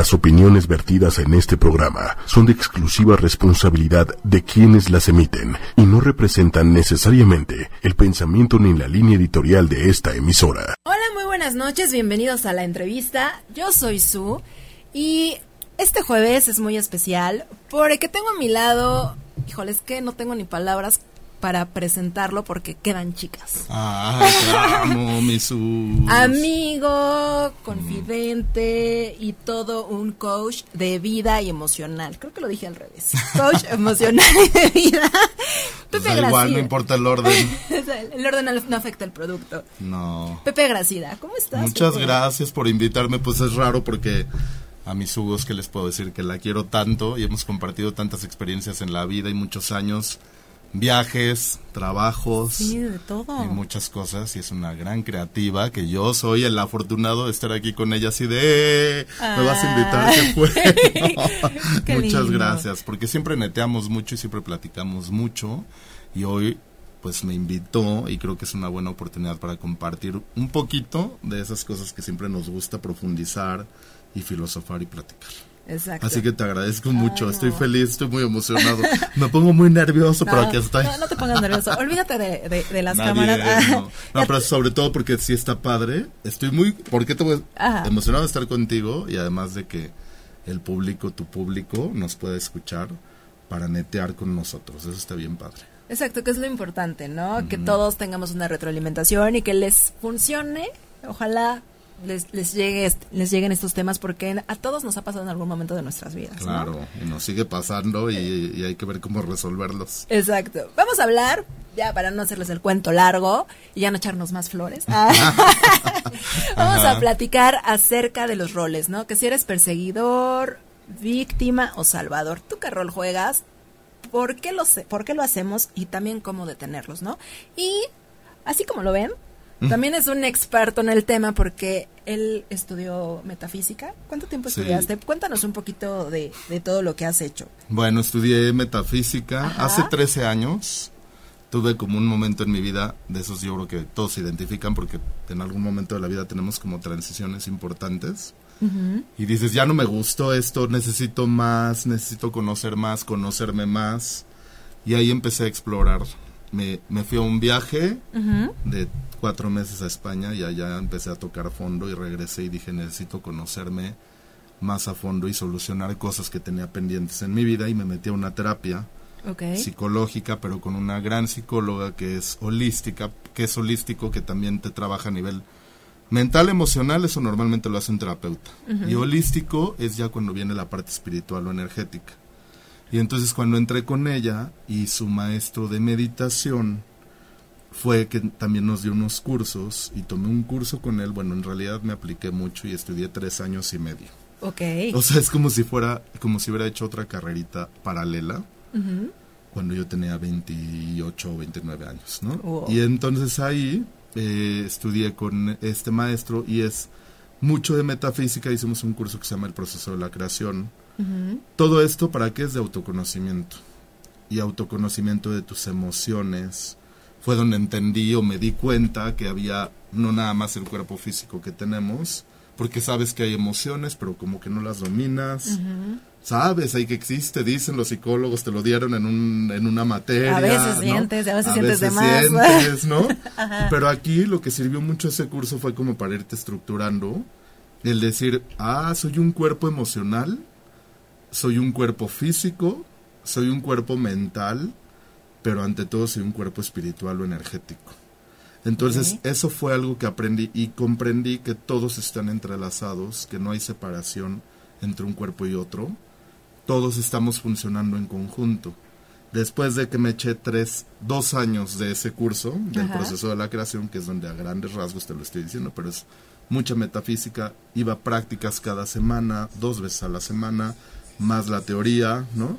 Las opiniones vertidas en este programa son de exclusiva responsabilidad de quienes las emiten y no representan necesariamente el pensamiento ni la línea editorial de esta emisora. Hola, muy buenas noches, bienvenidos a la entrevista. Yo soy Su y este jueves es muy especial porque tengo a mi lado, híjole, es que no tengo ni palabras para presentarlo porque quedan chicas. Ah, amo. Amigo, confidente y todo un coach de vida y emocional. Creo que lo dije al revés. Coach emocional y de vida. Pepe da igual, no importa el orden. el orden no afecta el producto. No. Pepe Gracida, ¿cómo estás? Muchas gracias por invitarme. Pues es raro porque a mis hugos que les puedo decir que la quiero tanto y hemos compartido tantas experiencias en la vida y muchos años viajes, trabajos sí, de todo. y muchas cosas. Y es una gran creativa que yo soy el afortunado de estar aquí con ella. Así de me vas a invitar que fue muchas gracias porque siempre neteamos mucho y siempre platicamos mucho. Y hoy pues me invitó y creo que es una buena oportunidad para compartir un poquito de esas cosas que siempre nos gusta profundizar y filosofar y platicar. Exacto. Así que te agradezco mucho, estoy feliz, estoy muy emocionado. Me pongo muy nervioso, pero aquí estoy. No, no te pongas nervioso, olvídate de, de, las cámaras. no. pero sobre todo porque sí está padre. Estoy muy, porque te voy emocionado de estar contigo y además de que el público, tu público, nos pueda escuchar para netear con nosotros. Eso está bien padre. Exacto, que es lo importante, ¿no? Que todos tengamos una retroalimentación y que les funcione. Ojalá les, les, llegue, les lleguen estos temas porque a todos nos ha pasado en algún momento de nuestras vidas. Claro, y nos sigue pasando y, hay que ver cómo resolverlos. Exacto. Vamos a hablar, ya para no hacerles el cuento largo y ya no echarnos más flores. Ah. Vamos a platicar acerca de los roles, ¿no? Que si eres perseguidor, víctima o salvador, ¿tú qué rol juegas? ¿Por qué lo, por qué lo hacemos? Y también cómo detenerlos, ¿no? Y así como lo ven, también es un experto en el tema porque él estudió metafísica. ¿Cuánto tiempo estudiaste? Cuéntanos un poquito de, todo lo que has hecho. Bueno, estudié metafísica hace 13 años. Tuve como un momento en mi vida, de esos yo creo que todos se identifican porque en algún momento de la vida tenemos como transiciones importantes. Y dices, ya no me gustó esto, necesito más, necesito conocer más, conocerme más. Y ahí empecé a explorar. Me, me fui a un viaje de cuatro meses a España y allá empecé a tocar fondo y regresé y dije necesito conocerme más a fondo y solucionar cosas que tenía pendientes en mi vida y me metí a una terapia psicológica pero con una gran psicóloga que es holística, que es holístico, que también te trabaja a nivel mental, emocional, eso normalmente lo hace un terapeuta. Y holístico es ya cuando viene la parte espiritual o energética. Y entonces cuando entré con ella y su maestro de meditación, fue que también nos dio unos cursos y tomé un curso con él. Bueno, en realidad me apliqué mucho y estudié tres años y medio. Ok. O sea, es como si fuera, como si hubiera hecho otra carrerita paralela cuando yo tenía 28 o 29 años, ¿no? Y entonces ahí eh, estudié con este maestro y es mucho de metafísica. Hicimos un curso que se llama El proceso de la creación. Todo esto para qué es de autoconocimiento y autoconocimiento de tus emociones, fue donde entendí o me di cuenta que había no nada más el cuerpo físico que tenemos, porque sabes que hay emociones, pero como que no las dominas. Sabes, ahí que existe, dicen los psicólogos, te lo dieron en, un, en una materia. A veces sientes, a veces sientes de más. Sientes, ¿no? Pero aquí lo que sirvió mucho ese curso fue como para irte estructurando, el decir, ah, soy un cuerpo emocional, soy un cuerpo físico, soy un cuerpo mental, pero ante todo soy un cuerpo espiritual o energético. Entonces, eso fue algo que aprendí y comprendí que todos están entrelazados, que no hay separación entre un cuerpo y otro. Todos estamos funcionando en conjunto. Después de que me eché tres, dos años de ese curso, del proceso de la creación, que es donde a grandes rasgos te lo estoy diciendo, pero es mucha metafísica, iba a prácticas cada semana, dos veces a la semana, más la teoría, ¿no?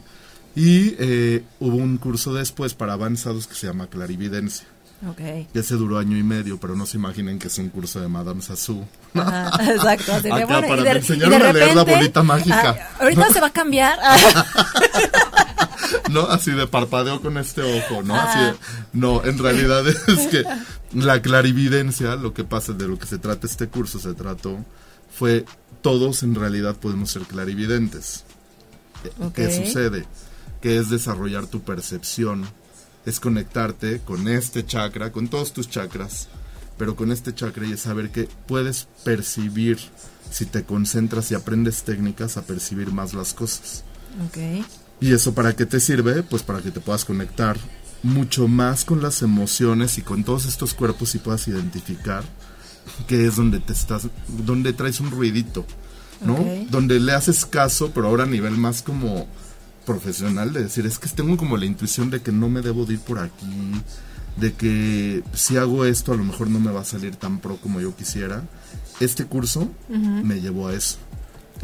Y eh, hubo un curso después para avanzados que se llama Clarividencia. Okay. Ese duró año y medio, pero no se imaginen que es un curso de Madame Sassou. exacto. Acá, para de, a leer la bolita mágica. Ah, ahorita se va a cambiar. no, así de parpadeo con este ojo, ¿no? Así no, en realidad es que la clarividencia, lo que pasa de lo que se trata este curso, se trató fue todos en realidad podemos ser clarividentes. ¿Qué Ok. sucede? Que es desarrollar tu percepción, es conectarte con este chakra, con todos tus chakras, pero con este chakra y es saber que puedes percibir, si te concentras y aprendes técnicas, a percibir más las cosas. Ok. ¿Y eso para qué te sirve? Pues para que te puedas conectar mucho más con las emociones y con todos estos cuerpos y puedas identificar que es donde te estás, donde traes un ruidito, ¿no? Ok. Donde le haces caso, pero ahora a nivel más como profesional, de decir, es que tengo como la intuición de que no me debo de ir por aquí, de que si hago esto a lo mejor no me va a salir tan pro como yo quisiera. Este curso me llevó a eso,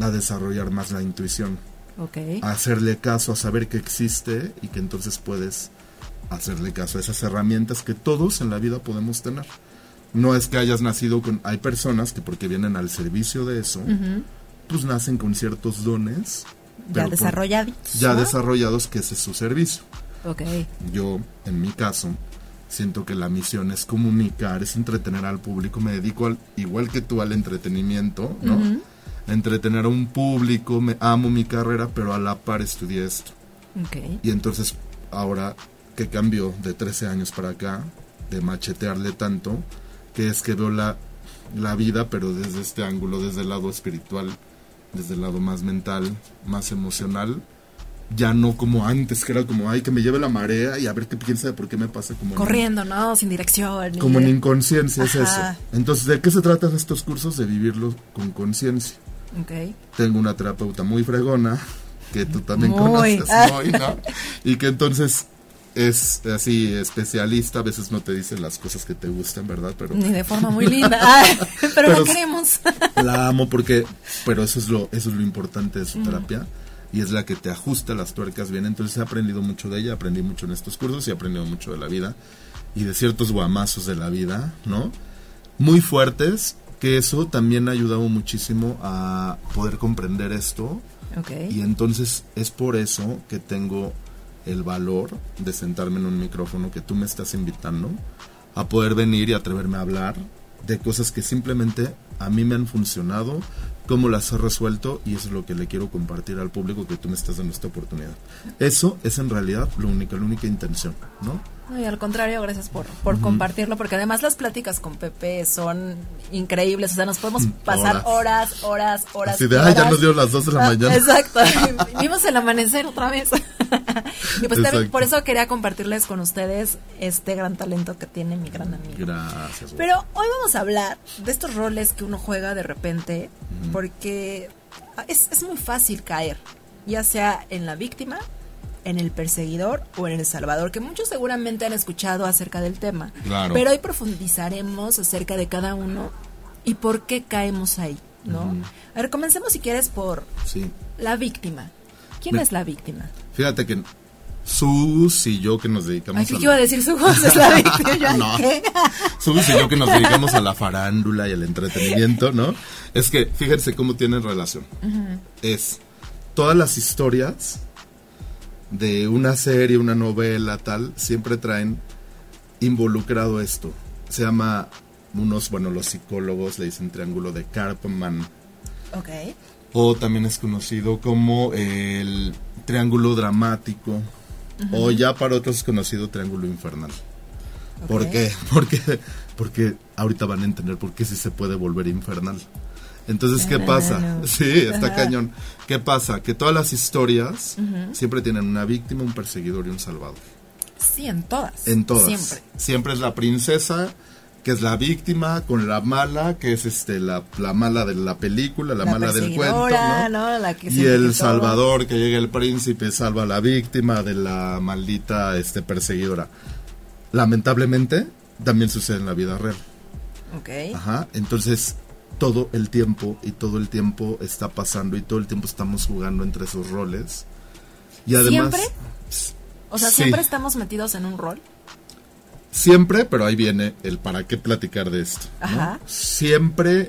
a desarrollar más la intuición Ok. a hacerle caso, a saber que existe y que entonces puedes hacerle caso a esas herramientas que todos en la vida podemos tener. No es que hayas nacido con... Hay personas que porque vienen al servicio de eso, pues nacen con ciertos dones. Ya pero por- desarrollado. Ya desarrollados que ese es su servicio. Ok. Yo, en mi caso, siento que la misión es comunicar, es entretener al público. Me dedico al, igual que tú al entretenimiento, ¿no? Entretener a un público, me amo mi carrera, pero a la par estudié esto. Ok. Y entonces, ahora que cambió de 13 años para acá, de machetearle tanto, que es que veo la, la vida, pero desde este ángulo, desde el lado espiritual, desde el lado más mental, más emocional, ya no como antes, que era como, ay, que me lleve la marea y a ver qué piensa de por qué me pasa como... en- Corriendo, ¿no? Sin dirección. como en inconsciencia es eso. Entonces, ¿de qué se tratan estos cursos? De vivirlo con conciencia. Ok. Tengo una terapeuta muy fregona, que tú también Muy. conoces, muy, ¿no? Y que entonces es así especialista, a veces no te dice las cosas que te gustan, ¿verdad? Pero Ni de forma muy linda. Ay, pero, Pero- la queremos. la amo porque, pero eso es lo, eso es lo importante de su terapia y es la que te ajusta las tuercas bien. Entonces he aprendido mucho de ella, aprendí mucho en estos cursos y he aprendido mucho de la vida y de ciertos guamazos de la vida, ¿no? Muy fuertes, que eso también ha ayudado muchísimo a poder comprender esto Ok. y entonces es por eso que tengo el valor de sentarme en un micrófono que tú me estás invitando a poder venir y atreverme a hablar de cosas que simplemente a mí me han funcionado, cómo las he resuelto y eso es lo que le quiero compartir al público que tú me estás dando esta oportunidad. Eso es en realidad lo único, la única intención, ¿no? No, y al contrario, gracias por, por compartirlo, porque además las pláticas con Pepe son increíbles, o sea, nos podemos pasar horas, horas, horas. Así de, y "Ay, ya horas". nos dio las dos de la Ah, mañana. Exacto, vimos el amanecer otra vez. y pues también por eso quería compartirles con ustedes este gran talento que tiene mi gran amigo. Gracias. Pero hoy vamos a hablar de estos roles que uno juega de repente, porque es, es muy fácil caer, ya sea en la víctima, en el perseguidor o en el salvador, que muchos seguramente han escuchado acerca del tema. Claro. Pero hoy profundizaremos acerca de cada uno y por qué caemos ahí, ¿no? A ver, comencemos si quieres por Sí. la víctima. ¿Quién Me- es la víctima? Fíjate que Sus y yo que nos dedicamos Ay, ¿qué a iba a decir su? Es la víctima. Sus y yo que nos dedicamos a la farándula y al entretenimiento, ¿no? Es que fíjense cómo tienen relación. Es todas las historias de una serie, una novela, tal, siempre traen involucrado esto. Se llama, unos, bueno, los psicólogos le dicen triángulo de Karpman. Ok. O también es conocido como el triángulo dramático. O ya para otros es conocido triángulo infernal. ¿Por Ok. qué? Porque, porque ahorita van a entender por qué sí se puede volver infernal. Entonces, ¿qué pasa? no. Sí, está cañón. ¿Qué pasa? Que todas las historias siempre tienen una víctima, un perseguidor y un salvador. Sí, en todas. En todas. Siempre. Siempre es la princesa, que es la víctima, con la mala, que es este la, la mala de la película, la, mala del cuento, ¿no? La que y el salvador, que llega el príncipe, salva a la víctima de la maldita este, perseguidora. Lamentablemente, también sucede en la vida real. Ok. Ajá. Entonces, todo el tiempo y todo el tiempo está pasando y todo el tiempo estamos jugando entre esos roles. Y además. ¿Siempre? O sea, Sí. siempre estamos metidos en un rol. Siempre, pero ahí viene el para qué platicar de esto. ¿no? Ajá. Siempre,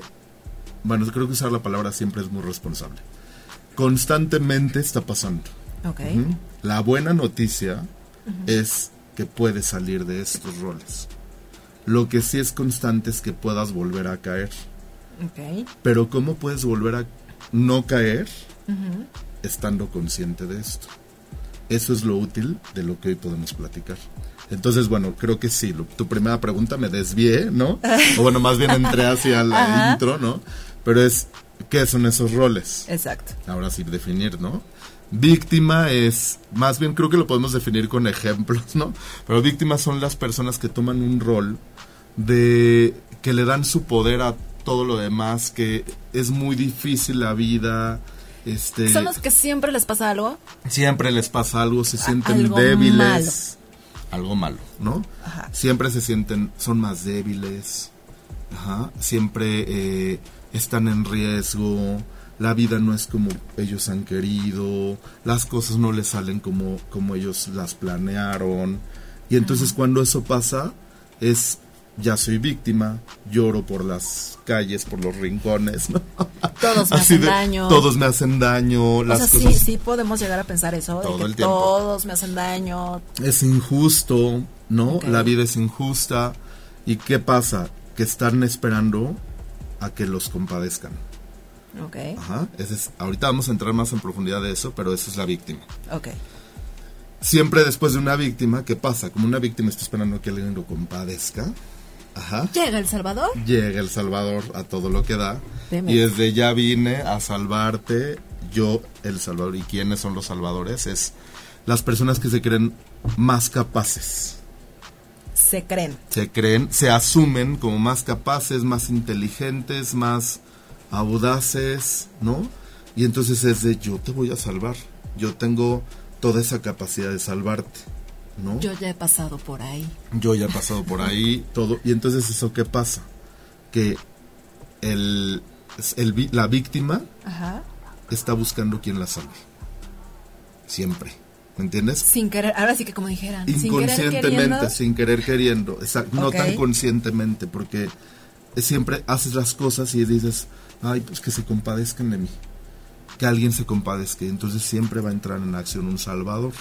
bueno, creo que usar la palabra siempre es muy responsable. Constantemente está pasando. La buena noticia es que puedes salir de estos roles. Lo que sí es constante es que puedas volver a caer. Pero ¿cómo puedes volver a no caer estando consciente de esto? Eso es lo útil de lo que hoy podemos platicar. Entonces, bueno, creo que sí. lo- tu primera pregunta me desvié, ¿no? O bueno, más bien entré hacia la Ajá. intro, ¿no? Pero es, ¿qué son esos roles? Exacto. Ahora sí, definir, ¿no? Víctima es, más bien creo que lo podemos definir con ejemplos, ¿no? Pero víctimas son las personas que toman un rol de que le dan su poder a todo lo demás, que es muy difícil la vida, este, Son los que siempre les pasa algo. siempre les pasa algo, se sienten algo débiles, algo malo, ¿no? Ajá. Siempre se sienten, son más débiles, ajá, siempre eh, están en riesgo, la vida no es como ellos han querido, las cosas no les salen como, como ellos las planearon, y entonces cuando eso pasa, es, ya soy víctima, lloro por las calles, por los rincones, ¿no? Todos me Así hacen de, daño. Todos me hacen daño, O las sea, cosas sí, sí podemos llegar a pensar eso. de Todo que el tiempo. Todos me hacen daño. es injusto, ¿no? La vida es injusta. ¿Y qué pasa? Que están esperando a que los compadezcan. Ok. Ajá. Ese es, ahorita vamos a entrar más en profundidad de eso, pero esa es la víctima. Ok. Siempre después de una víctima, ¿qué pasa? Como una víctima está esperando a que alguien lo compadezca. Ajá. Llega El Salvador. Llega el Salvador a todo lo que da. Deme. Y desde ya vine a salvarte, yo, el Salvador. ¿Y quiénes son los salvadores? Es las personas que se creen más capaces. Se creen. se creen, se asumen como más capaces, más inteligentes, más audaces, ¿no? Y entonces es de yo te voy a salvar, yo tengo toda esa capacidad de salvarte, ¿no? Yo ya he pasado por ahí. Yo ya he pasado por ahí, todo, y entonces eso qué pasa, que el, el la víctima Ajá. está buscando quien la salve, siempre, ¿me entiendes? Sin querer. Ahora sí que como dijeran. sin querer inconscientemente, queriendo. sin querer queriendo, no tan conscientemente, porque siempre haces las cosas y dices, ay, pues que se compadezcan de mí, que alguien se compadezca, y entonces siempre va a entrar en acción un salvador,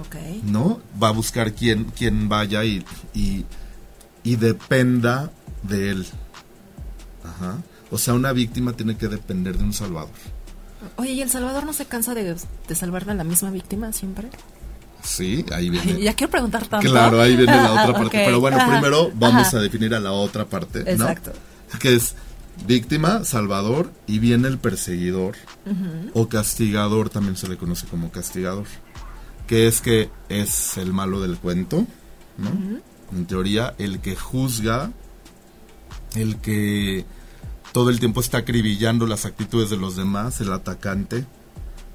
Ok. ¿no? Va a buscar quien, quien vaya y, y, y dependa de él. Ajá. O sea, una víctima tiene que depender de un salvador. Oye, ¿y El Salvador no se cansa de, de salvar a la misma víctima siempre? Sí, ahí viene. Ay, ya quiero preguntar tanto. Claro, ahí viene la otra parte. Pero bueno, ajá, primero vamos ajá. a definir a la otra parte, ¿no? Exacto. Que es víctima, salvador y viene el perseguidor o castigador, también se le conoce como castigador. Que es que es el malo del cuento, ¿no? En teoría, el que juzga, el que todo el tiempo está acribillando las actitudes de los demás, el atacante.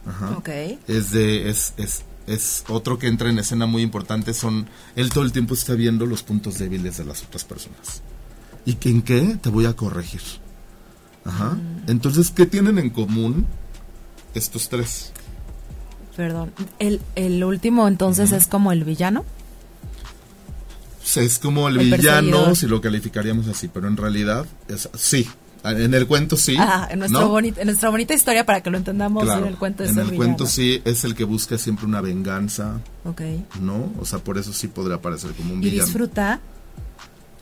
Ajá Ok. es de es, es, es otro que entra en escena muy importante son él todo el tiempo está viendo los puntos débiles de las otras personas y que en qué te voy a corregir ajá Mm. entonces qué tienen en común estos tres Perdón. El, el último entonces es como el villano. Es como el, El villano si lo calificaríamos así pero en realidad es sí en el cuento sí Ajá, en, nuestro ¿no? bonita, en nuestra bonita historia para que lo entendamos Claro, en el cuento es en el, el cuento sí es el que busca siempre una venganza Ok. no o sea por eso sí podría parecer como un Y villano disfruta.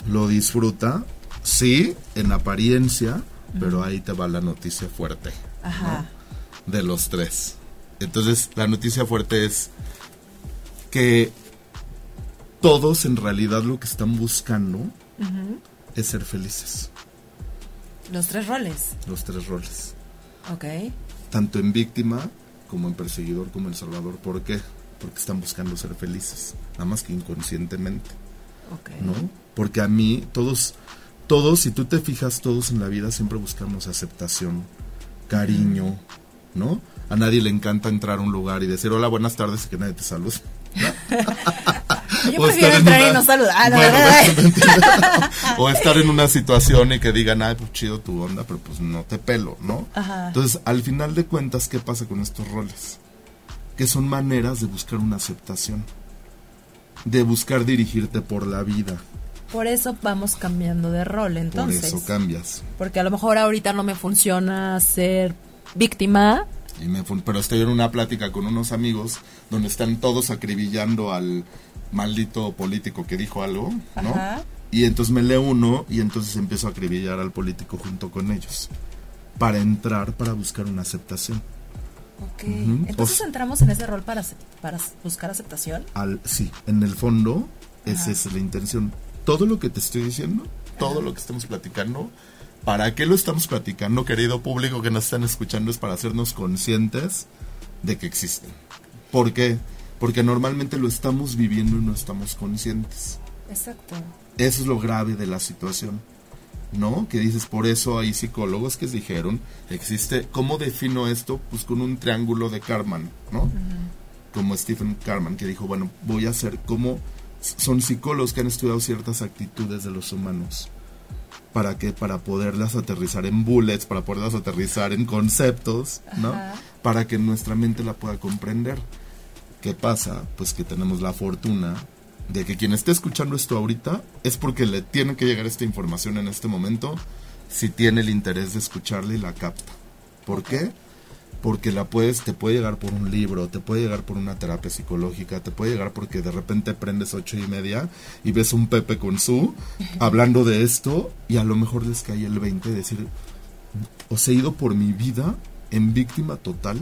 lo disfruta, sí, en apariencia, pero ahí te va la noticia fuerte Ajá. de los tres. Entonces, la noticia fuerte es que todos en realidad lo que están buscando es ser felices, Los tres roles. los tres roles, Ok. tanto en víctima como en perseguidor como en salvador. ¿Por qué? Porque están buscando ser felices, nada más que inconscientemente. Ok. ¿no? Porque a mí, todos, todos, si tú te fijas, todos en la vida siempre buscamos aceptación, cariño, ¿no? A nadie le encanta entrar a un lugar y decir hola, buenas tardes y que nadie te salude. Yo O prefiero estar en entrar y una- no saludar. Bueno, verdad. o estar en una situación y que digan, ay, pues chido tu onda, pero pues no te pelo, ¿no? Ajá. Entonces, al final de cuentas, ¿qué pasa con estos roles? Que son maneras de buscar una aceptación, de buscar dirigirte por la vida. Por eso vamos cambiando de rol entonces. Por eso cambias. Porque a lo mejor ahorita no me funciona ser víctima. Y me fun- pero estoy en una plática con unos amigos donde están todos acribillando al maldito político que dijo algo, ¿no? Ajá. Y entonces me leo uno y entonces empiezo a acribillar al político junto con ellos. Para entrar, para buscar una aceptación. Ok. Entonces entramos en ese rol para, para buscar aceptación. Al, sí, en el fondo, esa es la intención. Todo lo que te estoy diciendo, todo lo que estamos platicando, ¿para qué lo estamos platicando, querido público que nos están escuchando? Es para hacernos conscientes de que existen. ¿Por qué? Porque normalmente lo estamos viviendo y no estamos conscientes. Exacto. Eso es lo grave de la situación. ¿No? Que dices, por eso hay psicólogos que dijeron, existe, ¿cómo defino esto? Pues con un triángulo de Karman, ¿no? Como Stephen Karman, que dijo, bueno, voy a hacer como son psicólogos que han estudiado ciertas actitudes de los humanos. ¿Para que Para poderlas aterrizar en bullets, para poderlas aterrizar en conceptos, ¿no? Para que nuestra mente la pueda comprender. ¿Qué pasa? Pues que tenemos la fortuna de que quien esté escuchando esto ahorita es porque le tiene que llegar esta información en este momento si tiene el interés de escucharla y la capta. ¿Por qué? Porque la puedes, te puede llegar por un libro, te puede llegar por una terapia psicológica, te puede llegar porque de repente prendes ocho y media y ves un Pepe con su hablando de esto y a lo mejor les cae el 20 de decir, os he ido por mi vida en víctima total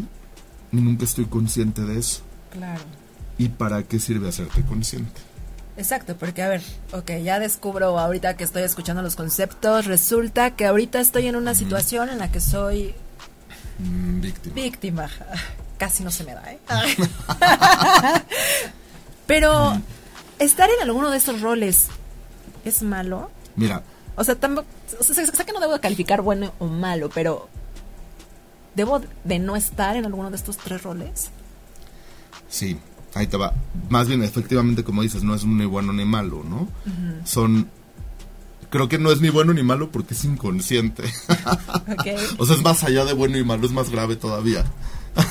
y nunca estoy consciente de eso. Claro. ¿Y para qué sirve hacerte consciente? Exacto, porque a ver, ok, ya descubro ahorita que estoy escuchando los conceptos, resulta que ahorita estoy en una situación en la que soy víctima. Víctima. Casi no se me da, ¿eh? Pero estar en alguno de estos roles es malo. Mira. O sea, tampoco, o sea, sé que no debo calificar bueno o malo, pero ¿debo de no estar en alguno de estos tres roles? Sí, ahí te va. Más bien, efectivamente, como dices, no es ni bueno ni malo, ¿no? Son creo que no es ni bueno ni malo porque es inconsciente. o sea, es más allá de bueno y malo, es más grave todavía.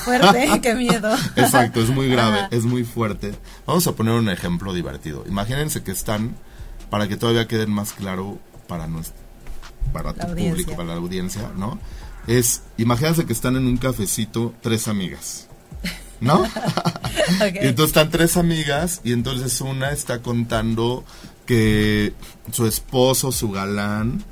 Fuerte, qué miedo. Exacto, es muy grave, es muy fuerte. Vamos a poner un ejemplo divertido. Imagínense que están, para que todavía queden más claro para nuestro, para tu público, para la audiencia, ¿no? Es, imagínense que están en un cafecito tres amigas. ¿No? y entonces están tres amigas y entonces una está contando que su esposo, su galán,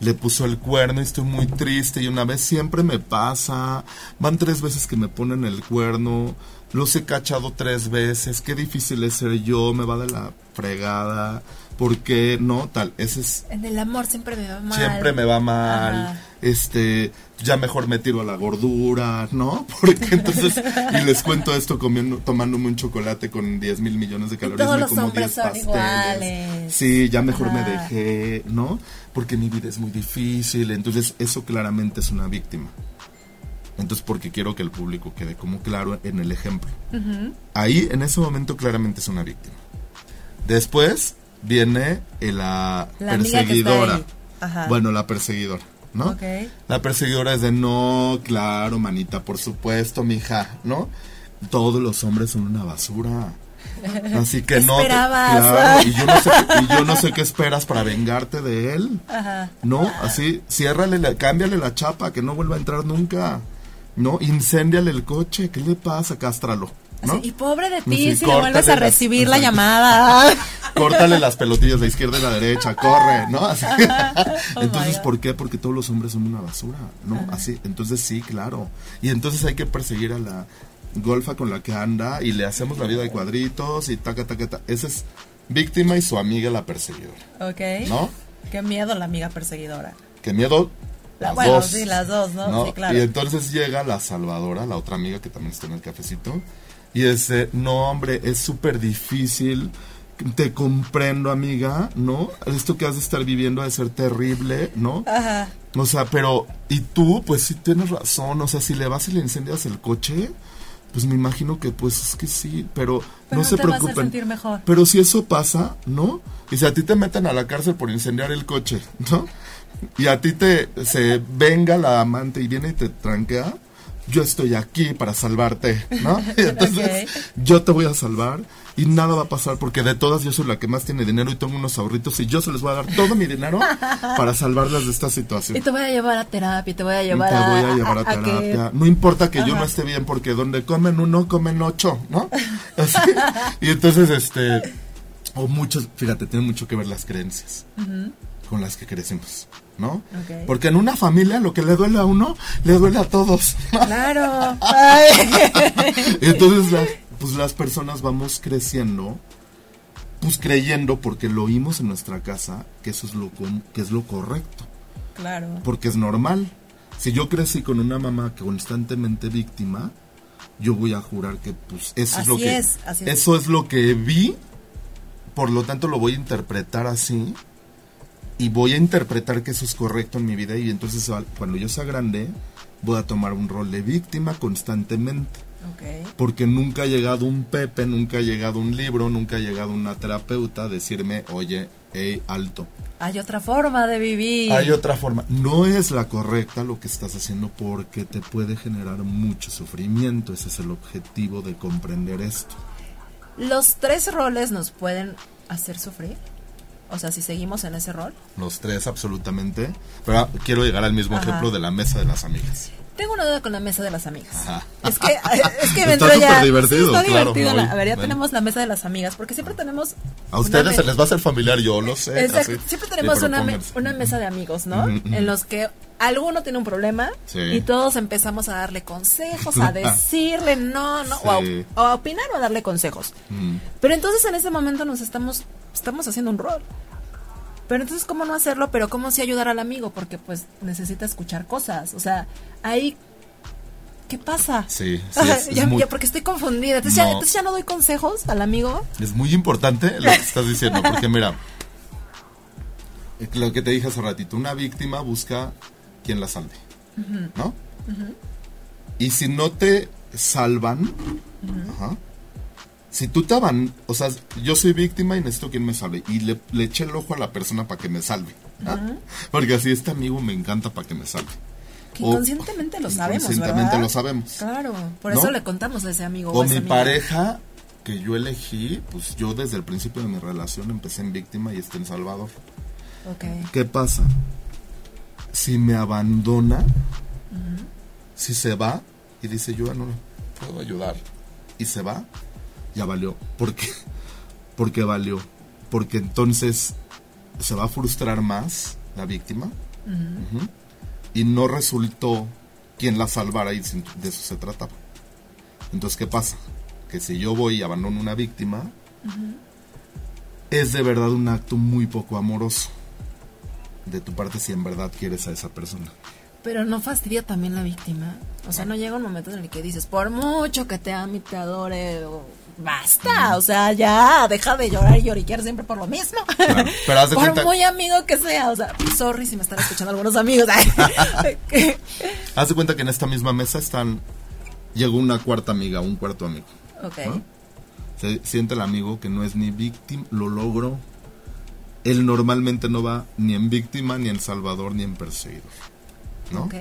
le puso el cuerno y estoy muy triste y una vez siempre me pasa, van tres veces que me ponen el cuerno, los he cachado tres veces, qué difícil es ser yo, me va de la fregada, ¿por qué no? Tal, ese es... En el amor siempre me va mal. Siempre me va mal, este, ya mejor me tiro a la gordura, ¿no? Porque entonces, y les cuento esto comiendo, tomándome un chocolate con 10 mil millones de calorías, me como 10 pasteles. Sí, ya mejor me dejé, ¿no? Porque mi vida es muy difícil, entonces eso claramente es una víctima. Entonces, porque quiero que el público quede como claro en el ejemplo. Ahí, en ese momento, claramente es una víctima. Después viene la, perseguidora. Bueno, la perseguidora. ¿No? La perseguidora es de no, claro, manita, por supuesto, mija, ¿no? Todos los hombres son una basura. Así que no, claro, y yo no, sé, y yo no sé qué esperas para vengarte de él. No, así, ciérrale, cámbiale la chapa, que no vuelva a entrar nunca. No, incéndiale el coche, ¿qué le pasa? Cástralo. ¿no? y pobre de ti si no vuelves a recibir la llamada. Córtale las pelotillas de izquierda y la derecha, corre, ¿no? Así. Oh entonces, ¿por qué? Porque todos los hombres son una basura, ¿no? Así, entonces sí, claro. Y entonces hay que perseguir a la golfa con la que anda y le hacemos la vida de cuadritos y taca, taca, taca. Esa es víctima y su amiga la perseguidora. Ok. ¿No? Qué miedo la amiga perseguidora. Qué miedo las bueno, dos. sí, las dos, ¿no? Sí, claro. Y entonces llega la salvadora, la otra amiga que también está en el cafecito, y dice, no, hombre, es súper difícil, te comprendo, amiga, ¿no? Esto que has de estar viviendo ha de ser terrible, ¿no? Ajá. O sea, pero, y tú, pues sí tienes razón, o sea, si le vas y le incendias el coche, pues me imagino que pues es que sí, pero, no, se preocupen. mejor. Pero si eso pasa, ¿no? Y si a ti te meten a la cárcel por incendiar el coche, ¿no? Y a ti te se venga la amante y viene y te tranquea, yo estoy aquí para salvarte, ¿no? entonces yo te voy a salvar y nada va a pasar porque de todas yo soy la que más tiene dinero y tengo unos ahorritos y yo se les voy a dar todo mi dinero para salvarlas de esta situación. Y te voy a llevar a terapia, te voy a llevar te voy a, llevar a, terapia. No importa que yo no esté bien porque donde comen uno, comen ocho, ¿no? y entonces, este, O muchos, fíjate, tiene mucho que ver las creencias con las que crecemos, ¿no? Porque en una familia lo que le duele a uno, le duele a todos. Claro. Ay. Entonces, la- pues las personas vamos creciendo, pues creyendo porque lo oímos en nuestra casa que eso es lo que es lo correcto, Claro. porque es normal. Si yo crecí con una mamá constantemente víctima, yo voy a jurar que pues eso es lo que es, así es. eso es lo que vi, por lo tanto lo voy a interpretar así y voy a interpretar que eso es correcto en mi vida y entonces cuando yo sea grande voy a tomar un rol de víctima constantemente. Porque nunca ha llegado un Pepe, nunca ha llegado un libro, nunca ha llegado una terapeuta a decirme, oye, hey, alto. Hay otra forma de vivir. Hay otra forma. No es la correcta lo que estás haciendo porque te puede generar mucho sufrimiento. Ese es el objetivo de comprender esto. ¿Los tres roles nos pueden hacer sufrir? O sea, si seguimos en ese rol. Los tres, absolutamente. Pero quiero llegar al mismo Ajá. ejemplo de la mesa de las amigas. Tengo una duda con la mesa de las amigas. Ajá. Es que, es que me Está entró ya. divertido, Sí, está claro, divertido. muy- a ver, ya bueno. tenemos la mesa de las amigas, porque siempre tenemos. A ustedes se les va a hacer familiar, yo lo sé. Exacto. así. Siempre tenemos una, me- pónganse. una mesa de amigos, ¿no? En los que alguno tiene un problema Sí. y todos empezamos a darle consejos, a decirle no, no, o, a, o a opinar o a darle consejos. Mm. Pero entonces en ese momento nos estamos, estamos haciendo un rol. Pero entonces, ¿cómo no hacerlo? Pero ¿cómo sí ayudar al amigo? Porque pues necesita escuchar cosas. O sea, ahí, ¿qué pasa? Sí, sí, Ajá, es- es ya, muy- ya, porque estoy confundida. Entonces, ya, No. entonces ya no doy consejos al amigo. Es muy importante lo que estás diciendo, porque mira, lo que te dije hace ratito, una víctima busca quien la salve, ¿no? Y si no te salvan, ajá, si tú te van, o sea, yo soy víctima y necesito quien me salve, y le, le eché el ojo a la persona para que me salve, ¿ah? porque así este amigo me encanta para que me salve. Que O- inconscientemente lo sabemos, inconscientemente ¿verdad? lo sabemos. Claro, por ¿No? eso le contamos a ese amigo. O mi amiga. pareja que yo elegí, pues yo desde el principio de mi relación empecé en víctima y está en Salvador. Ok. ¿Qué pasa? Si me abandona, si se va y dice yo no puedo ayudar y se va, ya valió. ¿Por qué? Porque valió. Porque entonces se va a frustrar más la víctima y no resultó quien la salvara y de eso se trataba. Entonces, ¿qué pasa? Que si yo voy y abandono una víctima, es de verdad un acto muy poco amoroso de tu parte si en verdad quieres a esa persona. Pero no fastidia también la víctima. O sea, no llega un momento en el que dices, por mucho que te ame y te adore, o- basta. O sea, ya, deja de llorar y lloriquear siempre por lo mismo. Claro, pero haz de por cuenta- muy amigo que sea. O sea, sorry si me están escuchando algunos amigos. Haz de cuenta que en esta misma mesa están. Llegó una cuarta amiga, un cuarto amigo. ok. ¿no? Se siente el amigo que no es ni víctima, lo logró. Él normalmente no va ni en víctima, ni en salvador, ni en perseguidor. ¿no? Ok.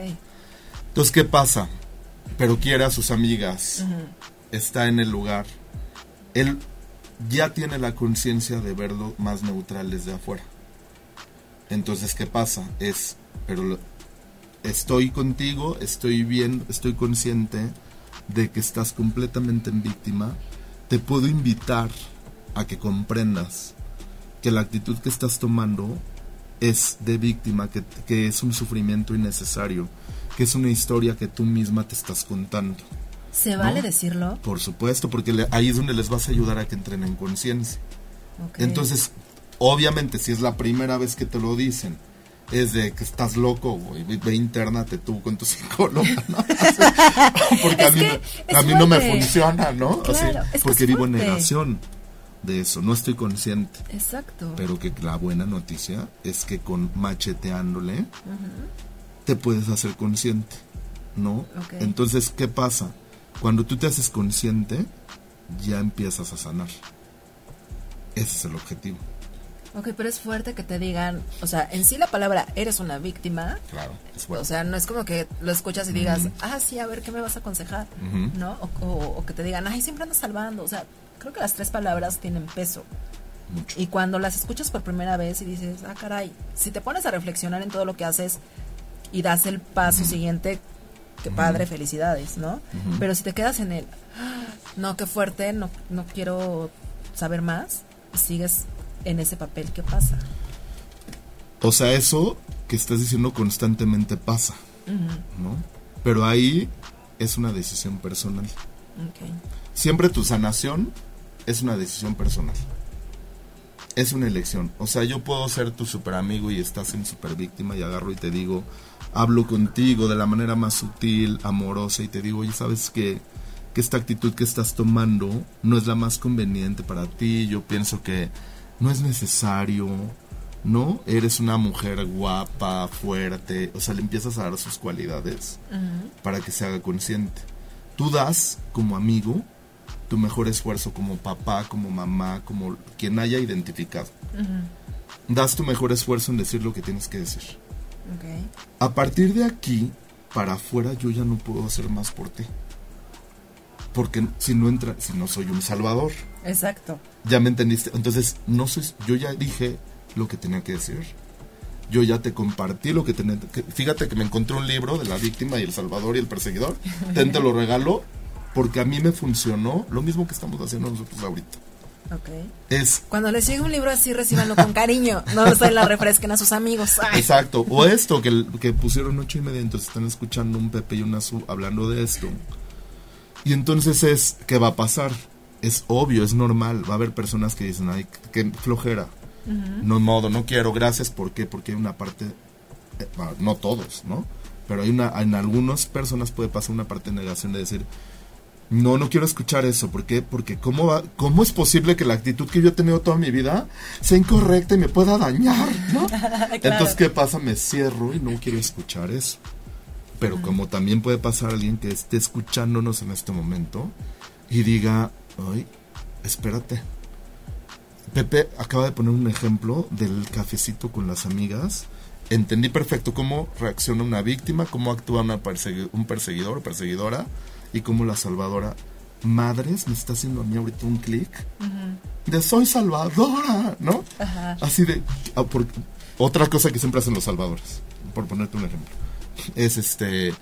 Entonces, ¿qué pasa? Pero quiere a sus amigas, está en el lugar. Él ya tiene la conciencia de verlo más neutral desde afuera. Entonces, ¿qué pasa? Es, pero estoy contigo, estoy bien, estoy consciente de que estás completamente en víctima. Te puedo invitar a que comprendas que la actitud que estás tomando es de víctima, que, que es un sufrimiento innecesario, que es una historia que tú misma te estás contando. ¿Se vale ¿No? decirlo? Por supuesto, porque ahí es donde les vas a ayudar a que entren en conciencia. Entonces, obviamente, si es la primera vez que te lo dicen, es de que estás loco, güey, ve, internate tú con tu psicóloga, ¿no? Así, porque a mí, no, a mí no me funciona, ¿no? Así, Claro, que porque vivo en negación de eso, no estoy consciente. Exacto. Pero que la buena noticia es que con macheteándole te puedes hacer consciente, ¿no? Entonces, ¿qué pasa? Cuando tú te haces consciente, ya empiezas a sanar. Ese es el objetivo. Ok, pero es fuerte que te digan, o sea, en sí la palabra eres una víctima, Claro, es o sea, no es como que lo escuchas y digas, ah, sí, a ver, ¿qué me vas a aconsejar? ¿No? O, o- o que te digan, ay, siempre andas salvando, o sea, creo que las tres palabras tienen peso. mucho. Y cuando las escuchas por primera vez y dices, ah, caray, si te pones a reflexionar en todo lo que haces y das el paso siguiente, qué padre, felicidades, ¿no? Pero si te quedas en el, "Ah, no, qué fuerte, no, no quiero saber más, y sigues en ese papel, ¿qué pasa? O sea, eso que estás diciendo constantemente pasa, ¿no? Pero ahí es una decisión personal. Siempre tu sanación es una decisión personal. Es una elección. O sea, yo puedo ser tu super amigo y estás en super víctima y agarro y te digo, hablo contigo de la manera más sutil, amorosa y te digo, oye, ¿sabes qué? Que esta actitud que estás tomando no es la más conveniente para ti. Yo pienso que no es necesario, ¿no? Eres una mujer guapa, fuerte, o sea, le empiezas a dar sus cualidades para que se haga consciente. Tú das como amigo tu mejor esfuerzo como papá, como mamá, como quien haya identificado. Das tu mejor esfuerzo en decir lo que tienes que decir. A partir de aquí, para afuera, yo ya no puedo hacer más por ti. Porque si no entra, si no soy un salvador. Exacto. Ya me entendiste. Entonces, no soy, yo ya dije lo que tenía que decir. Yo ya te compartí lo que tenía que... Fíjate que me encontré un libro de la víctima y el salvador y el perseguidor. Ten, te lo regalo porque a mí me funcionó lo mismo que estamos haciendo nosotros ahorita. Okay. Es Cuando les llegue un libro así, recibanlo con cariño. No se la refresquen a sus amigos. Exacto. O esto, que, que pusieron ocho y media, entonces están escuchando un Pepe y un Azul hablando de esto. Y entonces es, ¿qué va a pasar? Es obvio, es normal. Va a haber personas que dicen, ay, qué flojera. No modo, no quiero, gracias. ¿Por qué? Porque hay una parte, eh, no todos, ¿no? Pero hay una, en algunas personas puede pasar una parte de negación de decir, no, no quiero escuchar eso. ¿Por qué? Porque ¿cómo, va, ¿cómo es posible que la actitud que yo he tenido toda mi vida sea incorrecta y me pueda dañar? ¿no? Entonces, ¿qué pasa? Me cierro y no quiero escuchar eso. Pero como también puede pasar alguien que esté escuchándonos en este momento y diga, ay, espérate. Pepe acaba de poner un ejemplo del cafecito con las amigas. Entendí perfecto cómo reacciona una víctima, cómo actúa una un perseguidor o perseguidora y cómo la salvadora madres me está haciendo a mí ahorita un clic de soy salvadora, ¿no? Así de ah, otra cosa que siempre hacen los salvadores, por ponerte un ejemplo, es este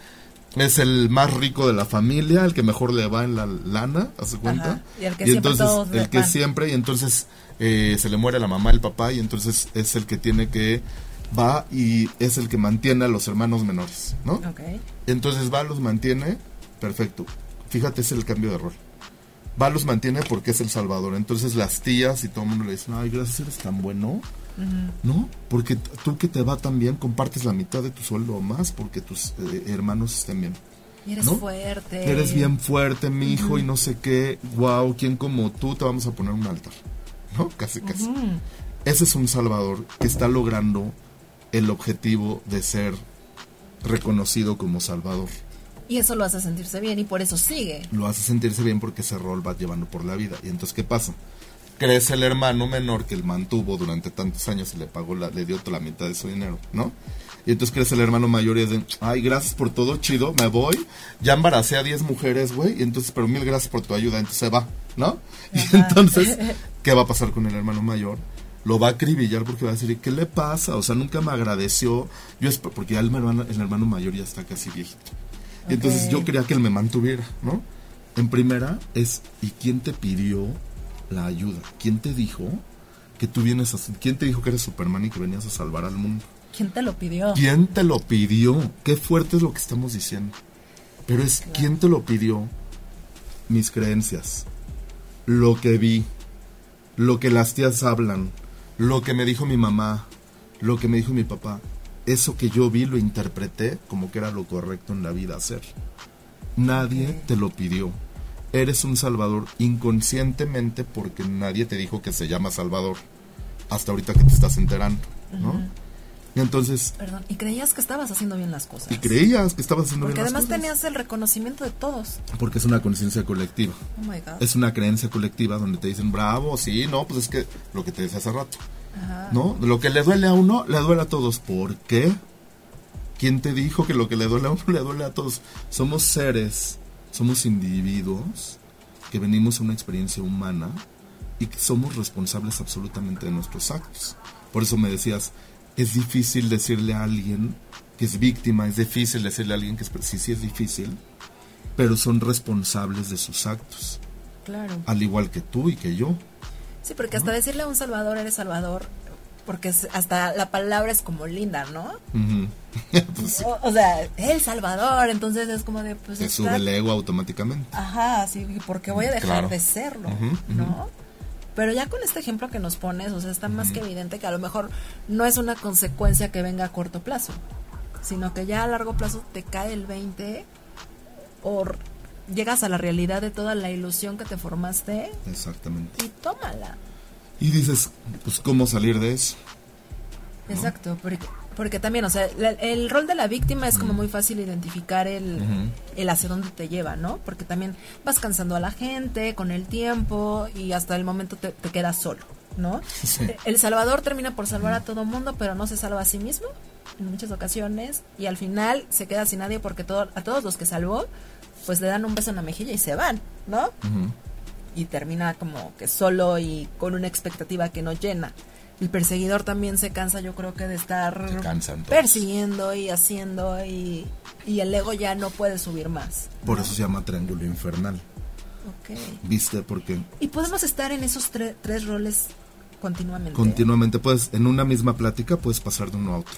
es el más rico de la familia, el que mejor le va en la lana, ¿hace cuenta? Y el que siempre entonces el que siempre y entonces eh, se le muere la mamá, el papá y entonces es el que tiene que va y es el que mantiene a los hermanos menores, ¿no? Entonces va, los mantiene Perfecto. Fíjate, es el cambio de rol. Va los mantiene porque es el salvador. Entonces las tías y todo el mundo le dicen, ay, gracias, eres tan bueno. ¿No? Porque tú que te va tan bien, compartes la mitad de tu sueldo o más porque tus eh, hermanos estén bien. Y eres fuerte. Eres bien fuerte, mi hijo, y no sé qué. Wow, ¿quién como tú te vamos a poner un altar? ¿No? Casi, casi. Ese es un salvador que está logrando el objetivo de ser reconocido como salvador. Y eso lo hace sentirse bien y por eso sigue. Lo hace sentirse bien porque ese rol va llevando por la vida. Y entonces, ¿qué pasa? Crece el hermano menor que él mantuvo durante tantos años y le pagó, la, le dio toda la mitad de su dinero, ¿no? Y entonces crece el hermano mayor y es de, ay, gracias por todo, chido, me voy. Ya embaracé a 10 mujeres, güey, y entonces, pero mil gracias por tu ayuda, entonces se va, ¿no? Y entonces, ¿qué va a pasar con el hermano mayor? Lo va a acribillar porque va a decir, ¿qué le pasa? O sea, nunca me agradeció. Yo es porque ya el hermano, el hermano mayor ya está casi viejito. Entonces yo quería que él me mantuviera, ¿no? En primera es, ¿y quién te pidió la ayuda? ¿Quién te dijo que tú vienes a... ¿Quién te dijo que eres Superman y que venías a salvar al mundo? ¿Quién te lo pidió? ¿Quién te lo pidió? Qué fuerte es lo que estamos diciendo. Pero es, ¿quién te lo pidió? Mis creencias, lo que vi, lo que las tías hablan, lo que me dijo mi mamá, lo que me dijo mi papá eso que yo vi lo interpreté como que era lo correcto en la vida hacer. Nadie te lo pidió. Eres un salvador inconscientemente porque nadie te dijo que se llama salvador. Hasta ahorita que te estás enterando, ¿no? Y entonces... Perdón, y creías que estabas haciendo bien las cosas. Y creías que estabas haciendo bien las cosas. Porque además tenías el reconocimiento de todos. Porque es una conciencia colectiva. Oh my God. Es una creencia colectiva donde te dicen, bravo, sí, no, pues es que lo que te decía hace rato. ¿No? Lo que le duele a uno, le duele a todos. ¿Por qué? ¿Quién te dijo que lo que le duele a uno le duele a todos? Somos seres, somos individuos que venimos a una experiencia humana y que somos responsables absolutamente de nuestros actos. Por eso me decías, es difícil decirle a alguien que es víctima, es difícil decirle a alguien que es... Sí, sí es difícil, pero son responsables de sus actos. Claro. Al igual que tú y que yo. Sí, porque hasta decirle a un salvador eres salvador, porque hasta la palabra es como linda, ¿no? Pues sí, O, o sea, el salvador, entonces es como de, pues te está- sube el ego automáticamente. Ajá, sí, ¿y ¿por qué voy a dejar Claro. de serlo? ¿No? Pero ya con este ejemplo que nos pones, o sea, está más que evidente que a lo mejor no es una consecuencia que venga a corto plazo, sino que ya a largo plazo te cae el 20 o llegas a la realidad de toda la ilusión que te formaste Exactamente. y tómala. Y dices, pues, ¿cómo salir de eso? Exacto, porque, porque también, o sea, la- el rol de la víctima es como muy fácil identificar el, el hacia dónde te lleva, ¿no? Porque también vas cansando a la gente con el tiempo y hasta el momento te, te quedas solo, ¿no? Sí. El Salvador termina por salvar a todo mundo, pero no se salva a sí mismo en muchas ocasiones y al final se queda sin nadie porque todo, a todos los que salvó, pues le dan un beso en la mejilla y se van, ¿no? Ujú. y termina como que solo y con una expectativa que no llena. El perseguidor también se cansa, yo creo que de estar cansan persiguiendo y haciendo y, y el ego ya no puede subir más. Por eso se llama triángulo infernal. Ok. ¿Viste? Porque Y podemos estar en esos tre- tres roles continuamente. continuamente puedes, en una misma plática puedes pasar de uno a otro.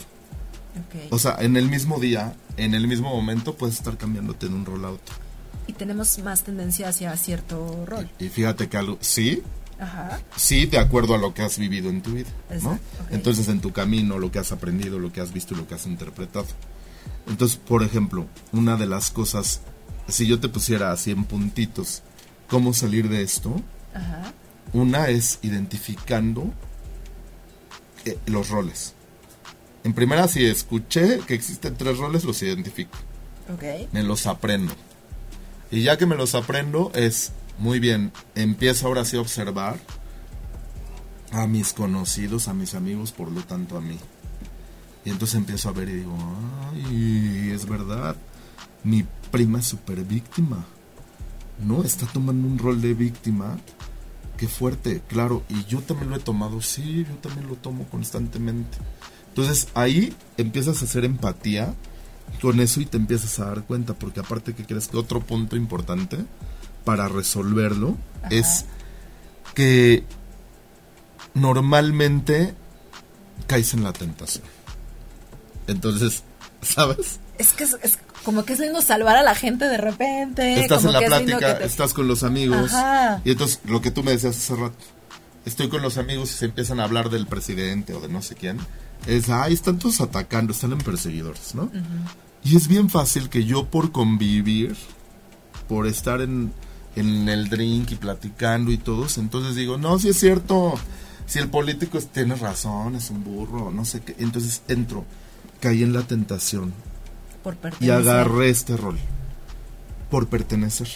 O sea, en el mismo día, en el mismo momento puedes estar cambiándote de un rol a otro. y tenemos más tendencia hacia cierto rol. Y fíjate que algo, sí, Ajá. sí, de acuerdo a lo que has vivido en tu vida, ¿no? Exacto, ok. Entonces, en tu camino, lo que has aprendido, lo que has visto y lo que has interpretado. Entonces, por ejemplo, una de las cosas, si yo te pusiera así en puntitos, cómo salir de esto, Ajá. una es identificando eh, los roles. En primera, si escuché que existen tres roles, los identifico. Ok. me los aprendo. Y ya que me los aprendo, es muy bien. Empiezo ahora sí a observar a mis conocidos, a mis amigos, por lo tanto a mí. Y entonces empiezo a ver y digo, ay, es verdad, mi prima es súper víctima. No, está tomando un rol de víctima. Qué fuerte, claro. Y yo también lo he tomado, sí, yo también lo tomo constantemente. Entonces ahí empiezas a hacer empatía con eso y te empiezas a dar cuenta, porque aparte que crees que otro punto importante para resolverlo es que normalmente caes en la tentación. Entonces, ¿sabes? Es que es, es como que es lindo salvar a la gente de repente. estás como en la que plática, te- estás con los amigos. Ajá. Y entonces, lo que tú me decías hace rato, estoy con los amigos y se empiezan a hablar del presidente o de no sé quién. Es, ay, están todos atacando, están en perseguidores, ¿no? Y es bien fácil que yo por convivir, por estar en, en el drink y platicando y todos, entonces digo, no, si es cierto, si el político es- tiene razón, es un burro, no sé qué. Entonces entro, caí en la tentación por y agarré este rol por pertenecer.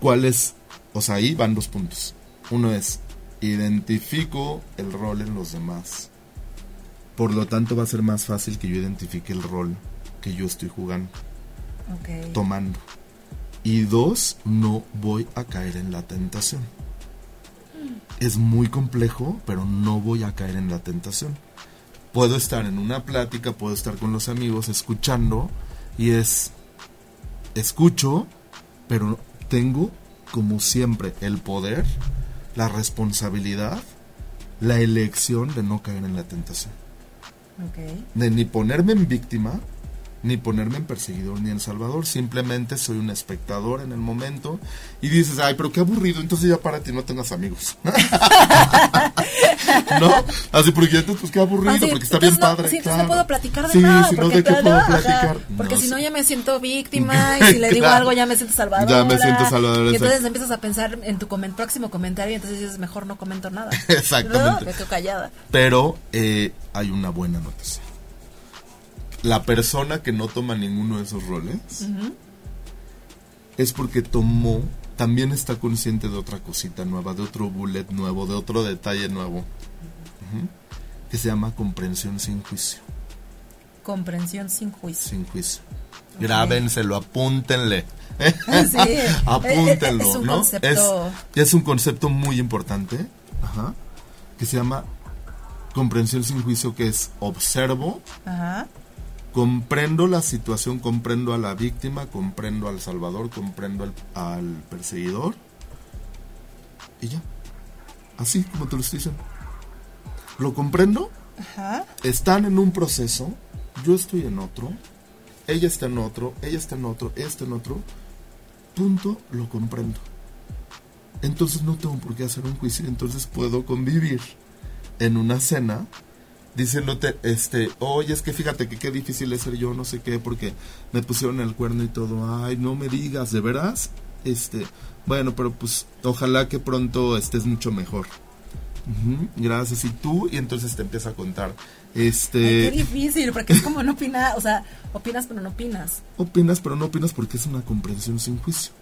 ¿Cuál es? O sea, ahí van dos puntos. Uno es, identifico el rol en los demás. Por lo tanto, va a ser más fácil que yo identifique el rol que yo estoy jugando, Ok. tomando. Y dos, no voy a caer en la tentación. Es muy complejo, pero no voy a caer en la tentación. Puedo estar en una plática, puedo estar con los amigos escuchando y es, escucho, pero tengo, como siempre, el poder, la responsabilidad, la elección de no caer en la tentación Ok. de ni ponerme en víctima, ni ponerme en perseguidor, ni en salvador. Simplemente soy un espectador en el momento. Y dices, ay, pero qué aburrido, entonces ya párate y no tengas amigos. ¿No? Así, porque entonces, pues qué aburrido, Ah, sí, porque está bien no- padre. Sí, entonces no puedo platicar de Sí, nada. no, porque ¿de qué puedo ajá, platicar? porque No si no, ya me siento víctima. Y si le digo Claro. algo, ya me siento salvadora. Ya me siento salvadora, Y entonces empiezas a pensar en tu comen- próximo comentario. Y entonces dices, mejor no comento nada. Exactamente. ¿No? Me quedo callada. Pero eh, hay una buena noticia. La persona que no toma ninguno de esos roles es porque tomó, también está consciente de otra cosita nueva, de otro bullet nuevo, de otro detalle nuevo, que se llama comprensión sin juicio. Comprensión sin juicio. Sin juicio. Grábenselo, apúntenle. Sí. Apúntenlo, Es un ¿no? concepto- Es, es un concepto muy importante, ajá, que se llama comprensión sin juicio, que es observo, Ajá. Comprendo la situación, comprendo a la víctima, comprendo al salvador, comprendo al, al perseguidor. Y ya. así como te lo estoy diciendo. Lo comprendo, Ajá. están en un proceso, yo estoy en otro, ella está en otro, ella está en otro, ella está en otro, punto, lo comprendo. Entonces no tengo por qué hacer un juicio, entonces puedo convivir en una cena diciéndote, este, oye, es que fíjate que qué difícil es ser yo, no sé qué, porque me pusieron el cuerno y todo, ay, no me digas, ¿de veras? Este, bueno, pero pues ojalá que pronto estés mucho mejor. Gracias, y tú, y entonces te empieza a contar. Este, Ay, qué difícil, porque es como no opinar, o sea, opinas pero no opinas. opinas, pero no opinas porque es una comprensión sin juicio.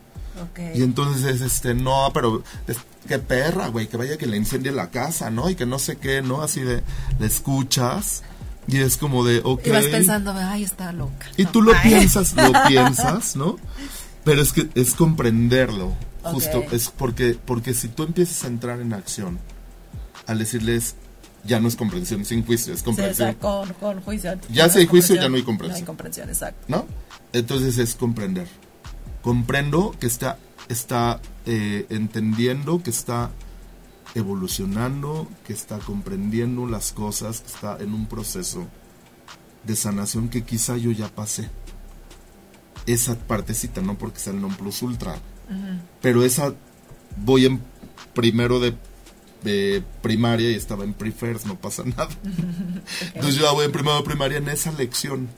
Ok. Y entonces es este, no, pero es, qué perra, güey, que vaya que le incendie la casa, ¿no? Y que no sé qué, ¿no? Así de, le escuchas y es como de, ok. Y vas pensando, ay, está loca. Y No. tú lo Ay. piensas, lo piensas, ¿no? Pero es que es comprenderlo, justo, Ok. es porque, porque si tú empiezas a entrar en acción al decirles, ya no es comprensión sin juicio, es Sí, o comprensión, sea, con, con juicio. Ya No si hay juicio, ya no hay comprensión. No hay comprensión, exacto. ¿no? Entonces es comprender. Comprendo que está, está eh, entendiendo, que está evolucionando, que está comprendiendo las cosas, que está en un proceso de sanación que quizá yo ya pasé. Esa partecita, no porque sea el non plus ultra, pero esa voy en primero de, de primaria y estaba en pre-first, no pasa nada. Entonces yo ya voy en primero de primaria en esa lección.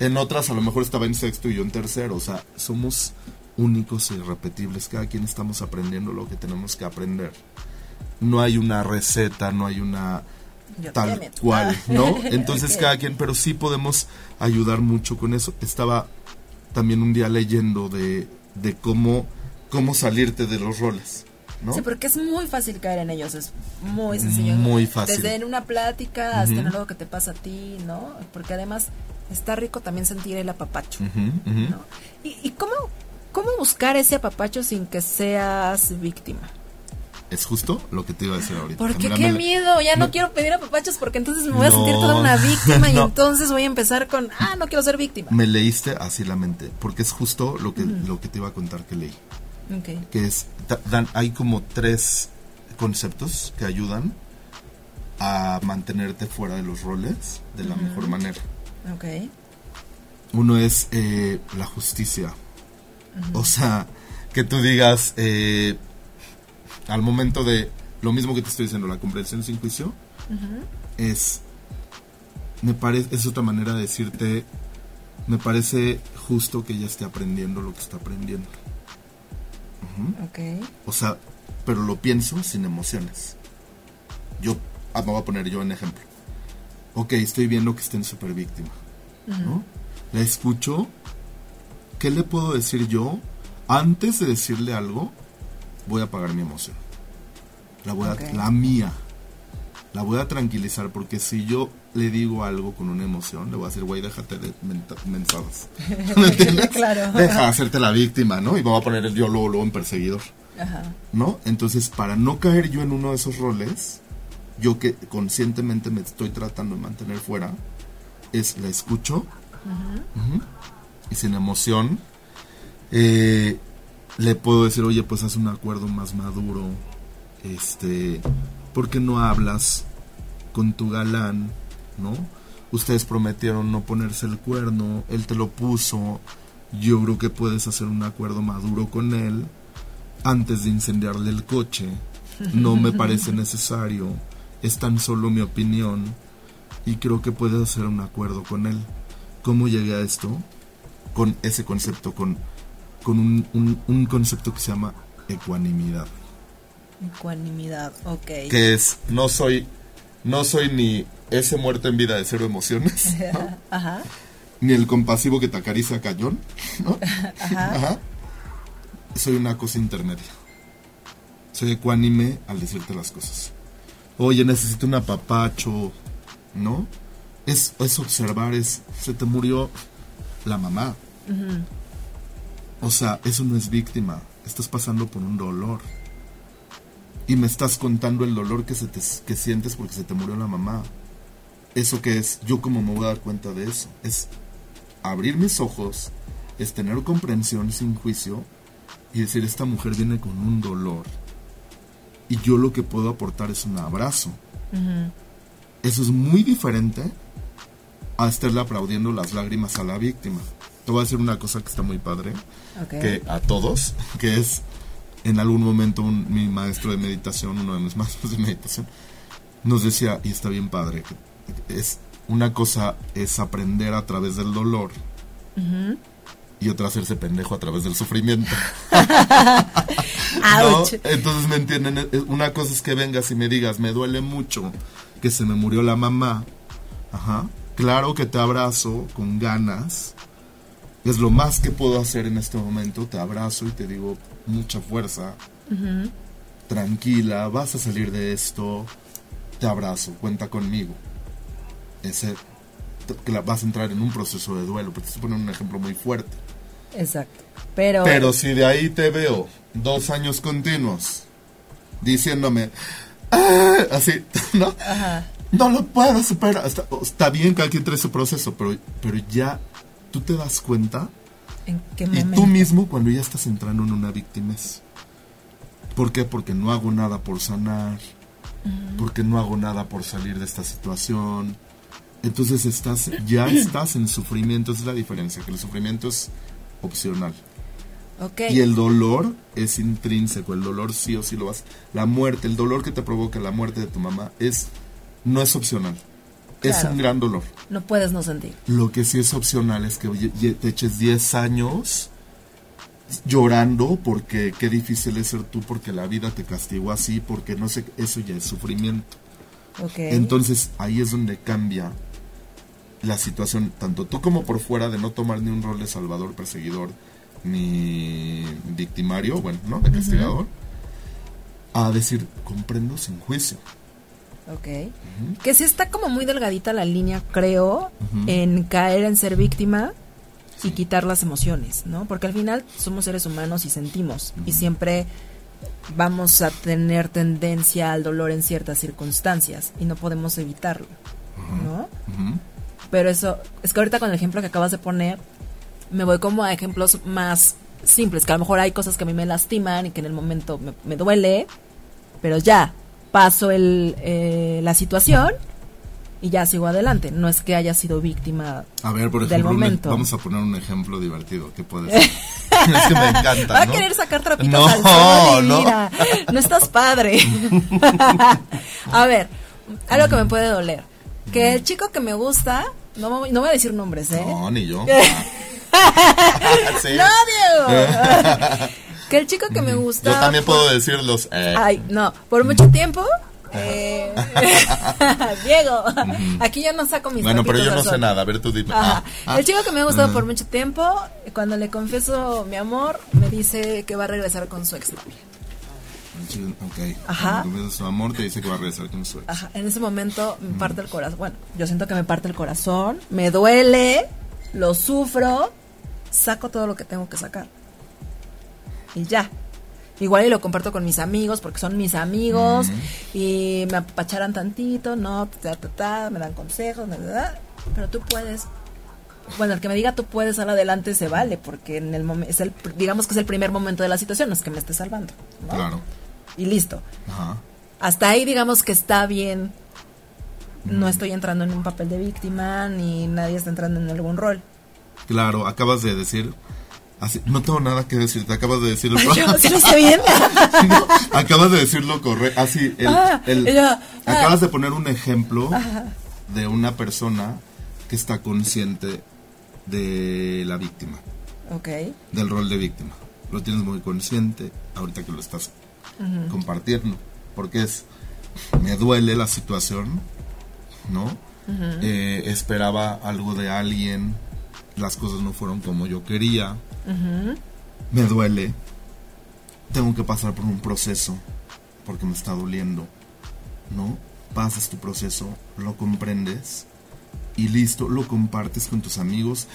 En otras a lo mejor estaba en sexto y yo en tercero. O sea, somos únicos e irrepetibles. Cada quien estamos aprendiendo lo que tenemos que aprender. No hay una receta, no hay una Yo tal cual, Ah. ¿no? Entonces cada quien, pero sí podemos ayudar mucho con eso. Estaba también un día leyendo de, de cómo, cómo salirte de los roles, ¿no? Sí, porque es muy fácil caer en ellos, es muy sencillo. Muy fácil. Desde en una plática hasta en algo que te pasa a ti, ¿no? Porque además está rico también sentir el apapacho. ¿Y, y cómo, cómo buscar ese apapacho sin que seas víctima? Es justo lo que te iba a decir ahorita. Porque qué la- miedo, ya no quiero pedir apapachos porque entonces me voy a sentir toda una víctima y entonces voy a empezar con, ah, no quiero ser víctima. Me leíste así la mente, porque es justo lo que, lo que te iba a contar que leí. Que es, dan, hay como tres conceptos que ayudan a mantenerte fuera de los roles de la mejor manera. Ok. Uno es eh, la justicia. O sea, que tú digas, eh, al momento de lo mismo que te estoy diciendo, la comprensión sin juicio, es, me parece, es otra manera de decirte, me parece justo que ella esté aprendiendo lo que está aprendiendo. Ok. O sea, pero lo pienso sin emociones. Yo, ah, me voy a poner yo en ejemplo. Ok, estoy viendo que está en super víctima. ¿no? La escucho. ¿Qué le puedo decir yo? Antes de decirle algo, voy a apagar mi emoción. La voy a, Ok. la mía. La voy a tranquilizar porque si yo le digo algo con una emoción, le voy a decir, güey, déjate de mensadas. ¿Me entiendes? Claro. Deja de hacerte la víctima, ¿no? Y me voy a poner el yo luego, luego en perseguidor. Ajá. ¿no? Entonces, para no caer yo en uno de esos roles, yo que conscientemente me estoy tratando de mantener fuera, es la escucho y sin emoción eh, le puedo decir, oye, pues haz un acuerdo más maduro, este, ¿por qué no hablas con tu galán, no? Ustedes prometieron no ponerse el cuerno, él te lo puso, yo creo que puedes hacer un acuerdo maduro con él antes de incendiarle el coche. No me parece necesario. Es tan solo mi opinión. Y creo que puedes hacer un acuerdo con él. ¿Cómo llegué a esto? Con ese concepto, con, con un, un- un concepto que se llama ecuanimidad. Ecuanimidad, ok. Que es, no soy, no soy ni ese muerto en vida de cero emociones, ¿no? Ajá. ni el compasivo que te acaricia cañón, ¿no? Ajá. Soy una cosa intermedia. Soy ecuánime al decirte las cosas. Oye, necesito un apapacho, ¿no? Es, es observar, es, se te murió la mamá. O sea, eso no es víctima. Estás pasando por un dolor. Y me estás contando el dolor que, se te, que sientes porque se te murió la mamá. ¿Eso qué es? ¿Yo cómo me voy a dar cuenta de eso? Es abrir mis ojos, es tener comprensión sin juicio y decir, esta mujer viene con un dolor. Y yo lo que puedo aportar es un abrazo. Eso es muy diferente a estarle aplaudiendo las lágrimas a la víctima. Te voy a decir una cosa que está muy padre, que a todos, que es en algún momento mi maestro de meditación, uno de mis maestros de meditación, nos decía, y está bien padre, es una cosa es aprender a través del dolor y otra hacerse pendejo a través del sufrimiento. Entonces, ¿me entienden? Una cosa es que vengas y me digas, me duele mucho que se me murió la mamá. Ajá. Claro que te abrazo con ganas. Es lo más que puedo hacer en este momento. Te abrazo y te digo mucha fuerza. Tranquila, vas a salir de esto. Te abrazo, cuenta conmigo. Ese, que vas a entrar en un proceso de duelo. Porque te estoy poniendo un ejemplo muy fuerte. Exacto. Pero, Pero si de ahí te veo dos años continuos diciéndome, ah", así, ¿no? No lo puedo superar. Está, bien que alguien trae su proceso, pero, pero ya tú te das cuenta. ¿En qué Y tú mismo cuando ya estás entrando en una víctima. ¿Por qué? Porque no hago nada por sanar. Porque no hago nada por salir de esta situación. Entonces estás, ya estás en sufrimiento. Esa es la diferencia, que el sufrimiento es opcional. Y el dolor es intrínseco, el dolor sí o sí lo vas. La muerte, el dolor que te provoca la muerte de tu mamá es no es opcional. Es un gran dolor. No puedes no sentir. Lo que sí es opcional es que te eches 10 años llorando porque qué difícil es ser tú porque la vida te castigó así, porque no sé, eso ya es sufrimiento. Entonces ahí es donde cambia la situación, tanto tú como por fuera, de no tomar ni un rol de salvador, perseguidor, ni victimario, bueno, ¿no? De castigador, a decir, comprendo sin juicio. Ok. Que sí está como muy delgadita la línea, creo, en caer en ser víctima y quitar las emociones, ¿no? Porque al final somos seres humanos y sentimos, y siempre vamos a tener tendencia al dolor en ciertas circunstancias, y no podemos evitarlo, ¿no? Pero eso, es que ahorita con el ejemplo que acabas de poner, me voy como a ejemplos más simples, que a lo mejor hay cosas que a mí me lastiman y que en el momento me, duele, pero ya, paso el, eh, la situación y ya sigo adelante. No es que haya sido víctima a ver, por ejemplo, del momento. vamos a poner un ejemplo divertido. ¿Qué puede ser? es que me encanta. Va a querer sacar trapitos no, al sol no. mira, no estás padre. a ver, algo que me puede doler. Que el chico que me gusta no, no voy a decir nombres, ¿eh? No, ni yo. No, Diego. que el chico que me gusta. Yo también puedo decirlos. Eh. Ay, no. Por mucho tiempo. Eh... Diego, aquí yo no saco mis Bueno, pero yo no sé nada, a ver tú dime. Ah, ah. El chico que me ha gustado por mucho tiempo, cuando le confieso mi amor, me dice que va a regresar con su exnovia. Ok. Ajá. su amor te dice que va a regresar con su Ajá. En ese momento me parte el corazón. Bueno, yo siento que me parte el corazón, me duele, lo sufro, saco todo lo que tengo que sacar. Y ya. Igual y lo comparto con mis amigos porque son mis amigos y me apacharan tantito, no, me dan consejos, pero tú puedes bueno, el que me diga tú puedes al adelante se vale, porque en el momento es el digamos que es el primer momento de la situación, no es que me esté salvando, Claro y listo. Hasta ahí digamos que está bien. No estoy entrando en un papel de víctima ni nadie está entrando en algún rol. Claro, acabas de decir Así, no tengo nada que decir, te acabas de decirlo. ¿Sí lo estoy bien? acabas de decirlo correcto. Así, ah, ah. acabas de poner un ejemplo de una persona que está consciente de la víctima. Ok. Del rol de víctima. Lo tienes muy consciente ahorita que lo estás compartirlo, porque es, me duele la situación, ¿no? Eh, esperaba algo de alguien, las cosas no fueron como yo quería, me duele, tengo que pasar por un proceso, porque me está doliendo, ¿no? Pasas tu proceso, lo comprendes y listo, lo compartes con tus amigos.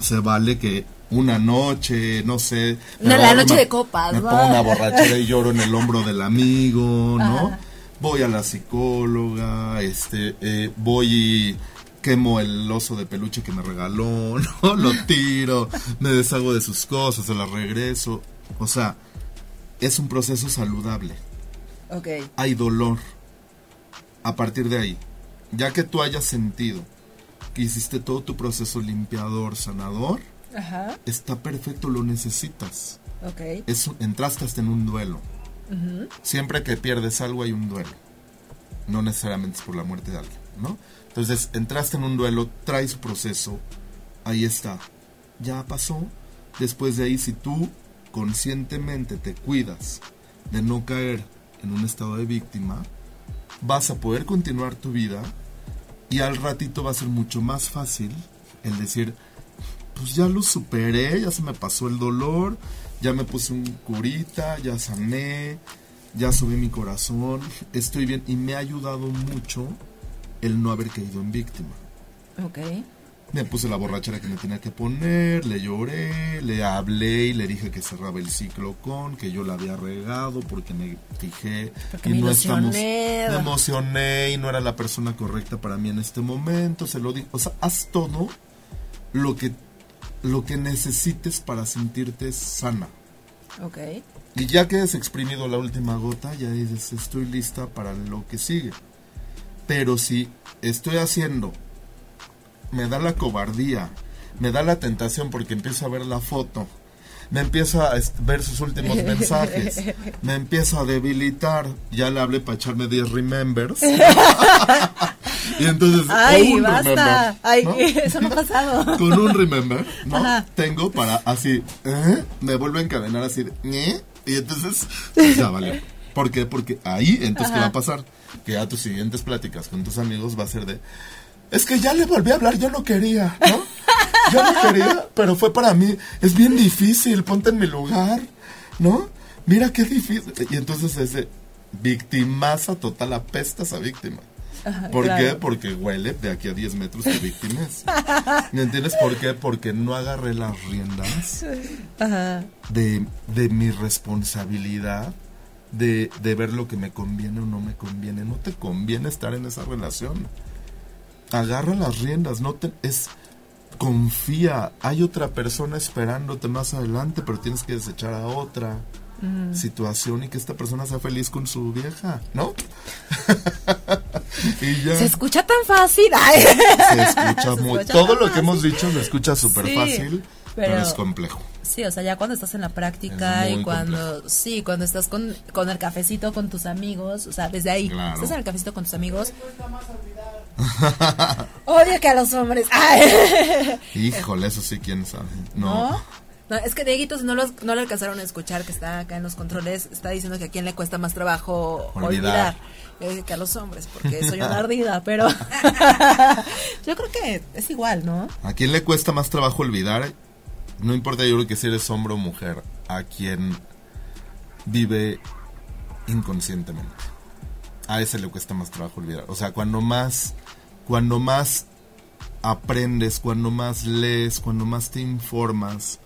Se vale que una noche, no sé. la noche de copas. Me pongo una borrachera y lloro en el hombro del amigo, ¿no? Voy a la psicóloga, este, eh, voy y quemo el oso de peluche que me regaló, ¿no? Lo tiro, me deshago de sus cosas, se las regreso. O sea, es un proceso saludable. Ok. hay dolor. A partir de ahí, ya que tú hayas sentido que hiciste todo tu proceso limpiador, sanador, Ajá. está perfecto, lo necesitas. Ok. Es, entraste hasta en un duelo. Siempre que pierdes algo hay un duelo. No necesariamente es por la muerte de alguien, ¿no? Entonces, entraste en un duelo, traes su proceso, ahí está. Ya pasó. Después de ahí, si tú conscientemente te cuidas de no caer en un estado de víctima, vas a poder continuar tu vida y al ratito va a ser mucho más fácil el decir, pues ya lo superé, ya se me pasó el dolor, ya me puse un curita, ya sané, ya subí mi corazón, estoy bien y me ha ayudado mucho el no haber caído en víctima. Ok. Me puse la borrachera que me tenía que poner, le lloré, le hablé y le dije que cerraba el ciclo con, que yo la había regado porque me fijé Porque y me no estamos, me emocioné y no era la persona correcta para mí en este momento, se lo dije, o sea, haz todo lo que lo que necesites para sentirte sana. Ok. Y ya que has exprimido la última gota, ya dices, estoy lista para lo que sigue. Pero si estoy haciendo, me da la cobardía, me da la tentación porque empiezo a ver la foto, me empiezo a ver sus últimos mensajes, me empiezo a debilitar, ya le hablé para echarme 10 remembers. y entonces, Ay, un basta. remember, Ay, ¿no? eso no ha pasado. con un remember, ¿no? Ajá. Tengo para así, ¿eh? me vuelvo a encadenar así, de, ¿eh? y entonces pues, ya vale. ¿Por qué? Porque ahí, entonces, ¿qué va a pasar? Que a tus siguientes pláticas con tus amigos va a ser de, es que ya le volví a hablar, yo no quería, ¿no? Yo no quería, pero fue para mí, es bien difícil, ponte en mi lugar, ¿no? Mira qué difícil. Y entonces ese victimaza total, apestas a víctima. ¿Por qué? Porque huele de aquí a 10 metros de víctimas. ¿Me entiendes por qué? Porque no agarré las riendas Ajá. de, de mi responsabilidad de, de ver lo que me conviene o no me conviene. No te conviene estar en esa relación. Agarra las riendas, no te es confía, hay otra persona esperándote más adelante, pero tienes que desechar a otra situación y que esta persona sea feliz con su vieja, ¿no? y ya Se escucha tan fácil. Ay. se escucha Se muy escucha todo lo que hemos dicho se escucha súper Sí, fácil, pero, pero- es complejo. Sí, o sea, ya cuando estás en la práctica y cuando, sí, cuando estás con, con el cafecito con tus amigos, o sea, desde ahí, Claro. estás en el cafecito con tus amigos. Odio que a los hombres. Ay. Híjole, eso sí, quién sabe. No. ¿No? No, es que Dieguito, si no, los, no lo alcanzaron a escuchar, que está acá en los controles, está diciendo que a quién le cuesta más trabajo Olvidar. olvidar. Dije que a los hombres, porque soy una ardida, pero yo creo que es igual, ¿no? ¿A quién le cuesta más trabajo olvidar? No importa, yo creo que si eres hombre o mujer, a quien vive inconscientemente. A ese le cuesta más trabajo olvidar. O sea, cuando más, cuando más aprendes, cuando más lees, cuando más te informas,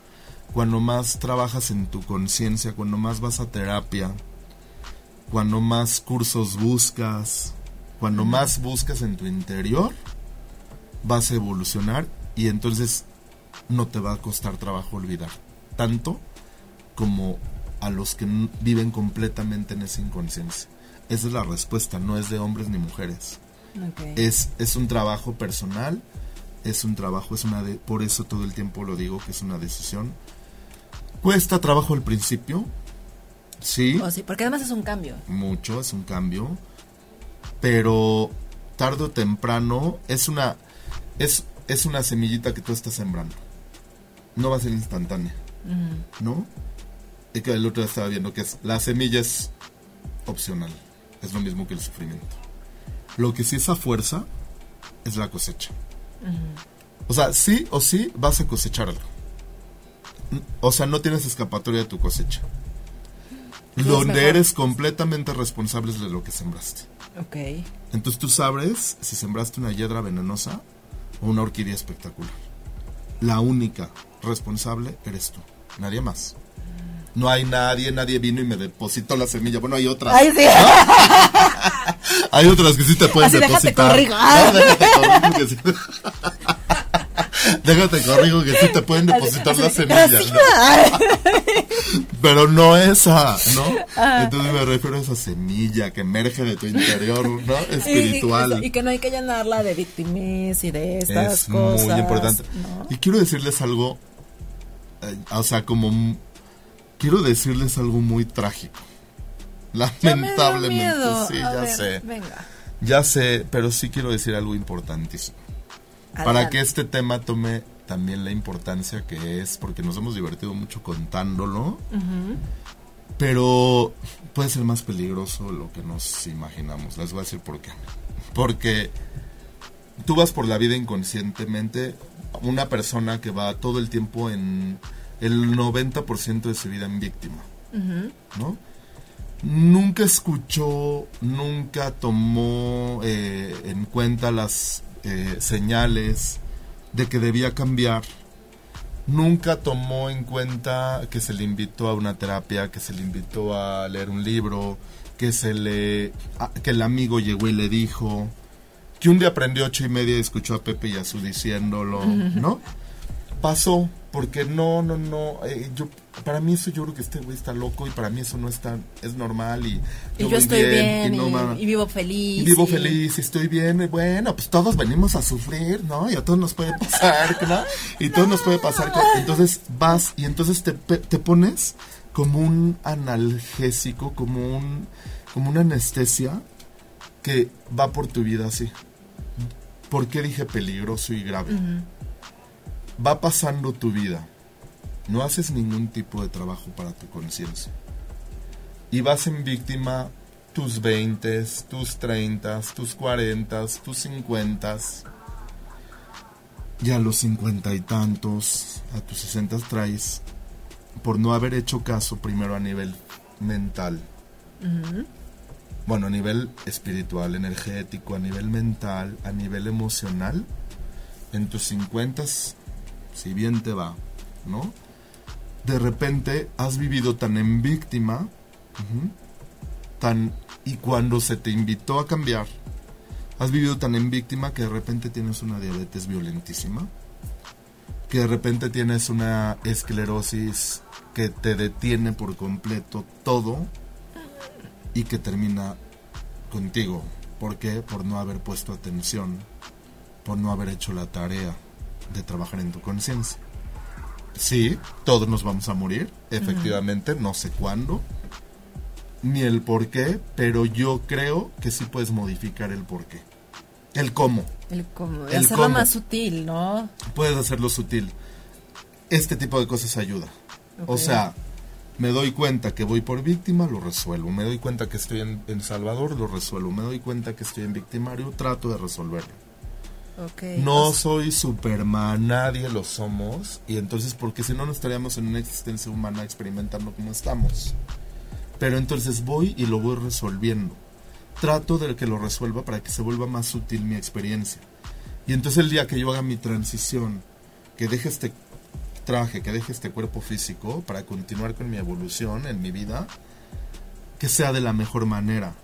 cuando más trabajas en tu conciencia, cuando más vas a terapia, cuando más cursos buscas, cuando más buscas en tu interior, vas a evolucionar y entonces no te va a costar trabajo olvidar. Tanto como a los que viven completamente en esa inconsciencia. Esa es la respuesta, no es de hombres ni mujeres. Es, es un trabajo personal, es un trabajo, es una de, por eso todo el tiempo lo digo que es una decisión. Cuesta trabajo al principio, sí, O sí, porque además es un cambio. mucho, es un cambio, pero tarde o temprano es una es, es una semillita que tú estás sembrando. No va a ser instantánea, ¿no? Y que el otro día estaba viendo que es la semilla es opcional, es lo mismo que el sufrimiento. Lo que sí es a fuerza es la cosecha. O sea, sí o sí vas a cosechar algo. O sea, no tienes escapatoria de tu cosecha. Donde eres completamente responsable de lo que sembraste. Ok. Entonces tú sabes si sembraste una hiedra venenosa o una orquídea espectacular. La única responsable eres tú, nadie más. No hay nadie, nadie vino y me depositó la semilla. Bueno, hay otras. Ay, sí. Hay otras que sí te pueden Así, depositar. No, déjate corrijo que sí. déjate corrijo que sí te pueden depositar la semilla. ¿no? Pero no esa, ¿no? Entonces me refiero a esa semilla que emerge de tu interior, ¿no? Espiritual. Y, que no hay que llenarla de victimis y de estas cosas. Es muy importante. Y quiero decirles algo, eh, o sea, como... Quiero decirles algo muy trágico. Lamentablemente, sí, ya sé. Venga. Ya sé, pero sí quiero decir algo importantísimo. Para que este tema tome también la importancia que es, porque nos hemos divertido mucho contándolo, pero puede ser más peligroso lo que nos imaginamos. Les voy a decir por qué. Porque tú vas por la vida inconscientemente, una persona que va todo el tiempo en el 90% de su vida en víctima, ¿no? nunca escuchó, nunca tomó eh, en cuenta las eh, señales de que debía cambiar. Nunca tomó en cuenta que se le invitó a una terapia, que se le invitó a leer un libro, que se le, que el amigo llegó y le dijo, que un día aprendió ocho y media y escuchó a Pepe y a su diciéndolo, ¿no? Pasó, porque no, no, no, eh, yo, para mí eso yo creo que este güey está loco y para mí eso no es tan, es normal y, yo, estoy bien, y, vivo feliz. Y vivo feliz y estoy bien, y bueno, pues todos venimos a sufrir, ¿no? Y a todos nos puede pasar, ¿no? Y todos nos puede pasar, entonces vas y entonces te, te pones como un analgésico, como un, como una anestesia que va por tu vida así. ¿Por qué dije peligroso y grave? Va pasando tu vida, no haces ningún tipo de trabajo para tu conciencia. Y vas en víctima tus 20, tus 30, tus 40, tus 50. Y a los cincuenta y tantos, a tus 60 traes, por no haber hecho caso primero a nivel mental. Bueno, a nivel espiritual, energético, a nivel mental, a nivel emocional. En tus 50 si bien te va, ¿no? De repente has vivido tan en víctima, tan y cuando se te invitó a cambiar, has vivido tan en víctima que de repente tienes una diabetes violentísima, que de repente tienes una esclerosis que te detiene por completo todo y que termina contigo. ¿Por qué? Por no haber puesto atención, por no haber hecho la tarea de trabajar en tu conciencia. Sí, todos nos vamos a morir, efectivamente, no sé cuándo, ni el por qué, pero yo creo que sí puedes modificar el por qué. El cómo. El cómo. El hacerlo más sutil, ¿no? Puedes hacerlo sutil. Este tipo de cosas ayuda. O sea, me doy cuenta que voy por víctima, lo resuelvo. Me doy cuenta que estoy en, en Salvador, lo resuelvo. Me doy cuenta que estoy en victimario, trato de resolverlo no soy Superman, nadie lo somos. Y entonces, porque si no, no estaríamos en una existencia humana experimentando como estamos. Pero entonces voy y lo voy resolviendo. Trato de que lo resuelva para que se vuelva más sutil mi experiencia. Y entonces el día que yo haga mi transición, que deje este traje, que deje este cuerpo físico para continuar con mi evolución en mi vida, que sea de la mejor manera.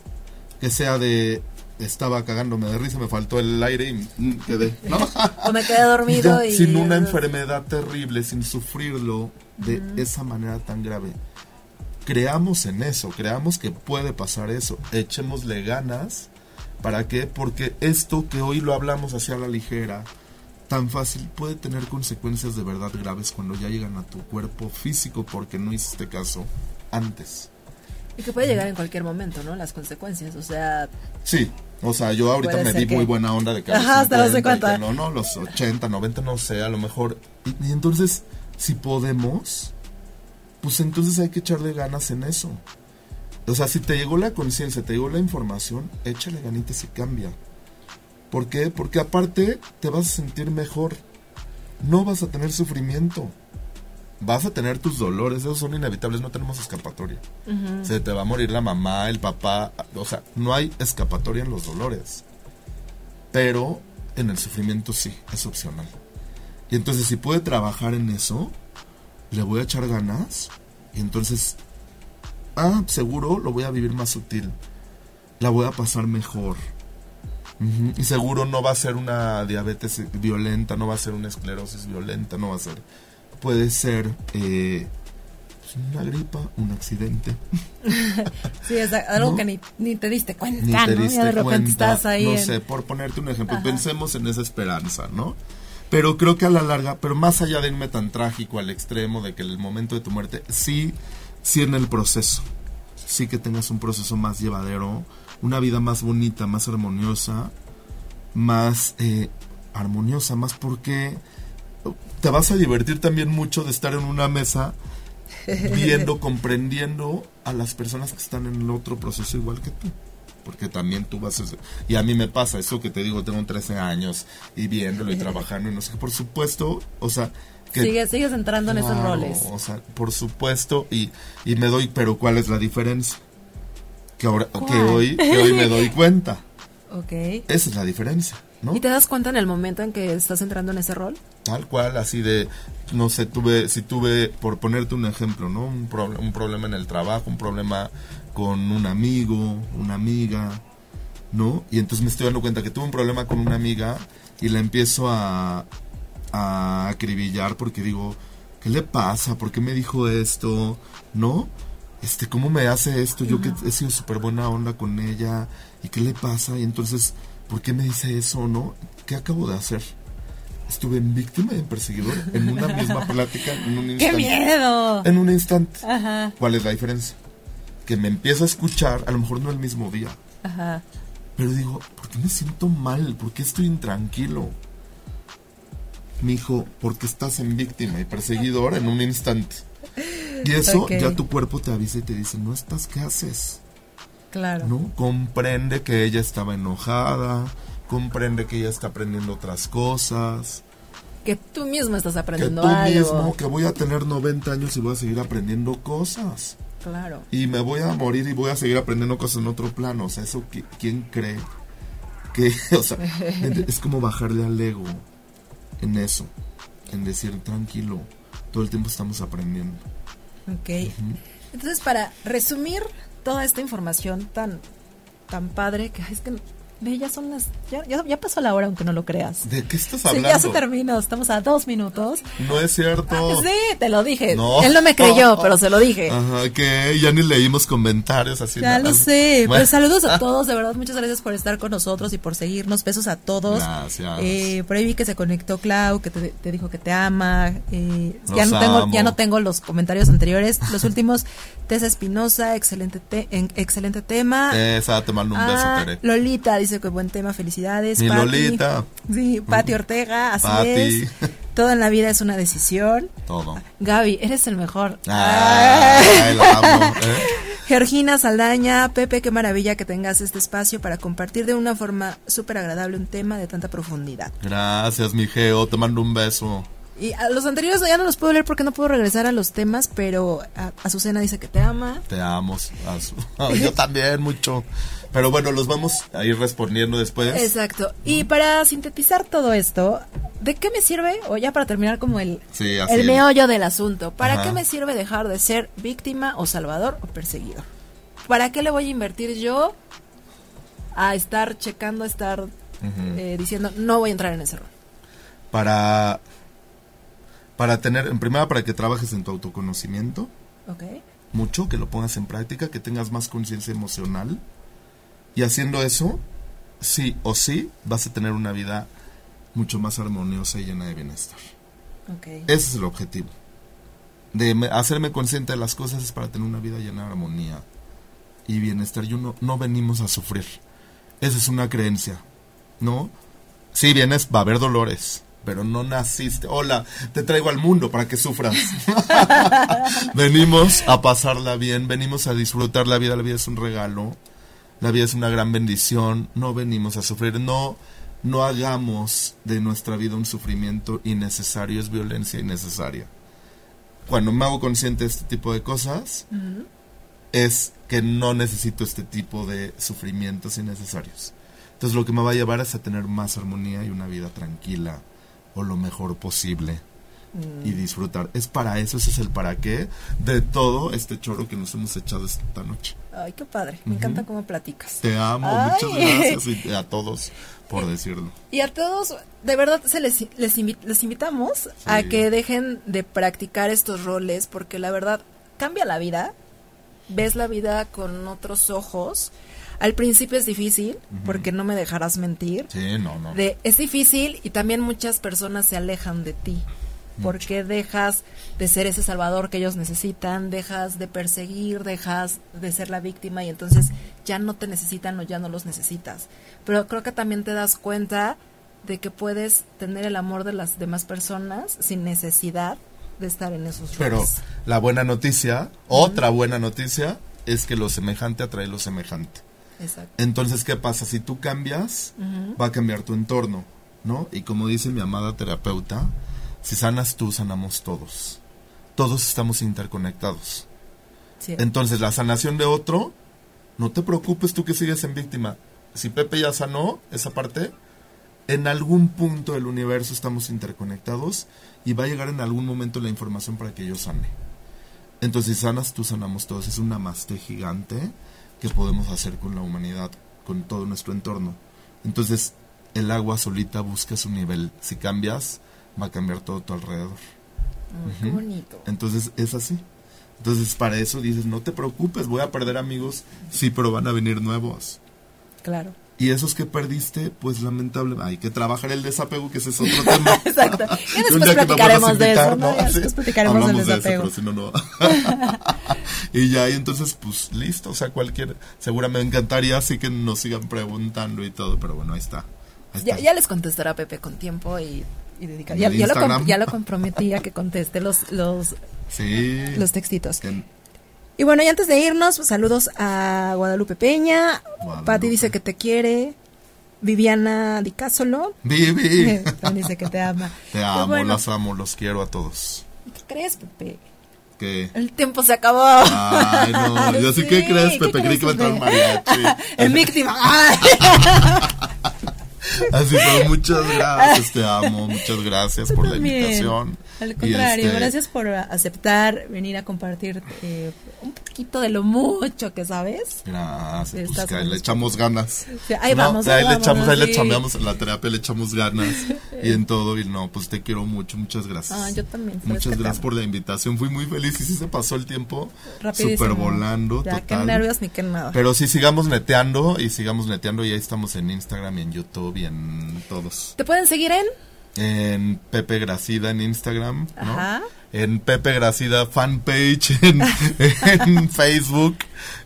Que sea de estaba cagándome de risa, me faltó el aire y quedé, o me quedé dormido y, Sin una enfermedad terrible, sin sufrirlo de esa manera tan grave. Creamos en eso, creamos que puede pasar eso, echémosle ganas. ¿Para qué? Porque esto que hoy lo hablamos hacia la ligera, tan fácil, puede tener consecuencias de verdad graves cuando ya llegan a tu cuerpo físico porque no hiciste caso antes. Y que puede llegar en cualquier momento, ¿no? Las consecuencias, o sea... Sí, o sea, yo ahorita me di muy buena onda de que... Ajá, hasta los 50. No, no, los 80, 90, no sé, a lo mejor... Y, entonces, si podemos, pues entonces hay que echarle ganas en eso. O sea, si te llegó la conciencia, te llegó la información, échale ganitas y cambia. ¿Por qué? Porque aparte te vas a sentir mejor. No vas a tener sufrimiento vas a tener tus dolores, esos son inevitables, no tenemos escapatoria. Se te va a morir la mamá, el papá, o sea, no hay escapatoria en los dolores. Pero en el sufrimiento sí, es opcional. Y entonces si puede trabajar en eso, le voy a echar ganas y entonces, ah, seguro lo voy a vivir más sutil, la voy a pasar mejor. Y seguro no va a ser una diabetes violenta, no va a ser una esclerosis violenta, no va a ser puede ser eh, Pues, una gripa, un accidente. sí, es algo que ni, ni, te diste cuenta, te ¿no? Diste ya de repente cuenta, estás ahí. No en... sé, por ponerte un ejemplo, pensemos en esa esperanza, ¿no? Pero creo que a la larga, pero más allá de irme tan trágico al extremo de que el momento de tu muerte, sí, sí en el proceso, sí que tengas un proceso más llevadero, una vida más bonita, más armoniosa, más eh, armoniosa, más porque te vas a divertir también mucho de estar en una mesa viendo, comprendiendo a las personas que están en el otro proceso igual que tú. Porque también tú vas a... Y a mí me pasa eso que te digo, tengo 13 años y viéndolo y trabajando y no sé qué. Por supuesto, o sea... Que, sigues, sigues entrando en esos roles. O sea, por supuesto, y, y me doy, pero ¿cuál es la diferencia? Que, ahora, que, hoy, que hoy me doy cuenta. Ok. Esa es la diferencia. ¿No? ¿Y te das cuenta en el momento en que estás entrando en ese rol? Tal cual, así de, no sé, tuve, si tuve, por ponerte un ejemplo, ¿no? Un, pro, un problema en el trabajo, un problema con un amigo, una amiga, ¿no? Y entonces me estoy dando cuenta que tuve un problema con una amiga y la empiezo a, a acribillar porque digo, ¿qué le pasa? ¿Por qué me dijo esto? ¿No? Este, ¿cómo me hace esto? Yo que he sido súper buena onda con ella, ¿y qué le pasa? Y entonces ¿por qué me dice eso no? ¿Qué acabo de hacer? Estuve en víctima y en perseguidor en una misma plática en un instante. ¡Qué miedo! En un instante. Ajá. ¿Cuál es la diferencia? Que me empiezo a escuchar, a lo mejor no el mismo día. Ajá. Pero digo, ¿por qué me siento mal? ¿Por qué estoy intranquilo? Mi hijo, porque estás en víctima y perseguidor en un instante. Y eso Okay. ya tu cuerpo te avisa y te dice, no estás, ¿qué haces? Claro. ¿no? Comprende que ella estaba enojada, comprende que ella está aprendiendo otras cosas, Que tú mismo estás que aprendiendo tú algo. mismo, que voy a tener 90 años y voy a seguir aprendiendo cosas. Claro. Y me voy a morir y voy a seguir aprendiendo cosas en otro plano. O sea, eso, qui- ¿quién cree? Que, o sea, es como bajarle al ego en eso, en decir, tranquilo, todo el tiempo estamos aprendiendo. Ok. Entonces, para resumir toda esta información tan, tan padre, que es que ve, ya son las. Ya, ya, ya pasó la hora, aunque no lo creas. ¿De qué estás Sí, hablando? ya se terminó, estamos a dos minutos. No es cierto. Sí, te lo dije. No. Él no me creyó, pero se lo dije. Ajá, que ya ni leímos comentarios así. Ya nada. lo sé, Bueno. pues saludos a todos, de verdad, muchas gracias por estar con nosotros y por seguirnos, besos a todos. Gracias. Eh, por ahí vi que se conectó Clau, que te, te dijo que te ama. eh, ya no tengo, ya no tengo los comentarios anteriores, los últimos. Tessa Espinosa, excelente, te- en- excelente tema. Esa, te mando un beso, Ah, Tere. Lolita dice que buen tema, felicidades. Mi Pati. Lolita. Sí, Pati Ortega, así Pati. es. Todo en la vida es una decisión. Todo. Gaby, eres el mejor. Ay, la amo. ¿eh? Georgina Saldaña, Pepe, qué maravilla que tengas este espacio para compartir de una forma súper agradable un tema de tanta profundidad. Gracias, mi Geo. Te mando un beso. Y a los anteriores ya no los puedo leer porque no puedo regresar a los temas, pero a- Azucena dice que te ama. Te amo. Azu. Yo también, mucho. Pero bueno, los vamos a ir respondiendo después. Exacto. Y para sintetizar todo esto, ¿de qué me sirve? O ya para terminar como el, Sí, el es. meollo del asunto. ¿Para Ajá. qué me sirve dejar de ser víctima o salvador o perseguidor? ¿Para qué le voy a invertir yo a estar checando, a estar eh, diciendo, no voy a entrar en ese rol? Para, para tener, en primera, para que trabajes en tu autoconocimiento. ¿Ok? mucho, que lo pongas en práctica, que tengas más conciencia emocional. Y haciendo eso, sí o sí, vas a tener una vida mucho más armoniosa y llena de bienestar. Ese es el objetivo. De me- hacerme consciente de las cosas es para tener una vida llena de armonía y bienestar. Yo no, no venimos a sufrir. Esa es una creencia. ¿No? Si vienes, va a haber dolores. Pero no naciste. Hola, te traigo al mundo para que sufras. venimos a pasarla bien, venimos a disfrutar la vida. La vida es un regalo. La vida es una gran bendición. No venimos a sufrir. No, no hagamos de nuestra vida un sufrimiento innecesario. Es violencia innecesaria. Cuando me hago consciente de este tipo de cosas, es que no necesito este tipo de sufrimientos innecesarios. Entonces lo que me va a llevar es a tener más armonía y una vida tranquila o lo mejor posible y disfrutar. Es para eso, ese es el para qué de todo este choro que nos hemos echado esta noche. Ay, qué padre. Me encanta cómo platicas. Te amo, Ay. muchas gracias y a todos por decirlo. Y a todos, de verdad, se les, les, invi- les invitamos a que dejen de practicar estos roles, porque la verdad, cambia la vida, ves la vida con otros ojos. Al principio es difícil, porque no me dejarás mentir. Sí, no, no. De, es difícil y también muchas personas se alejan de ti. Porque dejas de ser ese salvador que ellos necesitan, dejas de perseguir, dejas de ser la víctima y entonces ya no te necesitan o ya no los necesitas. Pero creo que también te das cuenta de que puedes tener el amor de las demás personas sin necesidad de estar en esos Pero roles. la buena noticia, otra buena noticia, es que lo semejante atrae lo semejante. Exacto. Entonces, ¿qué pasa? Si tú cambias, va a cambiar tu entorno, ¿no? Y como dice mi amada terapeuta, si sanas tú, sanamos todos. Todos estamos interconectados. Sí. Entonces, la sanación de otro, no te preocupes tú que sigues en víctima. Si Pepe ya sanó esa parte, en algún punto del universo estamos interconectados y va a llegar en algún momento la información para que yo sane. Entonces, si sanas tú, sanamos todos. Es un namaste gigante que podemos hacer con la humanidad, con todo nuestro entorno. Entonces, el agua solita busca su nivel. Si cambias, va a cambiar todo tu alrededor. Qué bonito. Entonces es así. Entonces para eso dices, no te preocupes, voy a perder amigos, sí, pero van a venir nuevos. Claro. Y esos que perdiste, pues lamentable, hay que trabajar el desapego, que ese es otro tema. Exacto. Ya Un después platicaremos a de eso, invitar, ¿no? Ya después platicaremos del hablamos de eso, desapego. pero si no, no. y ya, y entonces, pues listo, o sea, cualquier, seguramente me encantaría así que nos sigan preguntando y todo, pero bueno, ahí está. Ahí Ya, está. ya les contestará Pepe con tiempo y, y dedicar. ¿Y Ya, el ya lo, ya lo comprometí a que conteste los, los, Sí. los textitos. Que- Y bueno, y antes de irnos, pues, saludos a Guadalupe Peña. Guadalupe. Pati dice que te quiere. Viviana Di Casolo. Vivi. También dice que te ama. Te Pues amo, bueno, los amo, los quiero a todos. ¿Qué crees, Pepe? Que El tiempo se acabó. Ay, no, yo sí, ¿qué crees, ¿qué Pepe? Creí que a entrar Pepe? mariachi. En víctima. Ay. Así, pero muchas gracias, te amo, muchas gracias por la invitación. Al contrario, este, gracias por aceptar venir a compartir eh, un poquito de lo mucho que sabes. Gracias, pues que ahí le echamos ganas. Sí, ahí No, vamos, ahí ahí le echamos, ahí le sí. chambeamos, en la terapia le echamos ganas y en todo. Y no, pues te quiero mucho, muchas gracias. Ah, yo también, Muchas gracias por la invitación, fui muy feliz y sí se pasó el tiempo Rapidísimo. súper volando, Ya, total. qué nervios ni qué nada. Pero sí, sigamos neteando y sigamos neteando y ahí estamos en Instagram y en YouTube y en todos. ¿Te pueden seguir en? En Pepe Gracida en Instagram, ¿no? Ajá. En Pepe Gracida fanpage en, en Facebook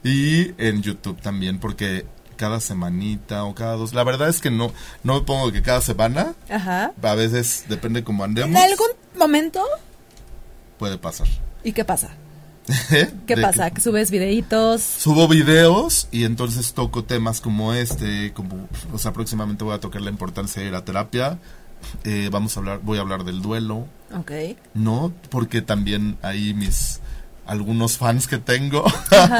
y en YouTube también, porque cada semanita o cada dos, la verdad es que no, no me pongo que cada semana, Ajá. a veces depende cómo ¿En andemos, algún momento? puede pasar. ¿Y qué pasa? ¿Eh? ¿Qué pasa? ¿Que subes videitos? Subo videos y entonces toco temas como este, como, o sea, próximamente voy a tocar la importancia de ir a terapia, eh, vamos a hablar, voy a hablar del duelo, Ok. No, porque también ahí mis algunos fans que tengo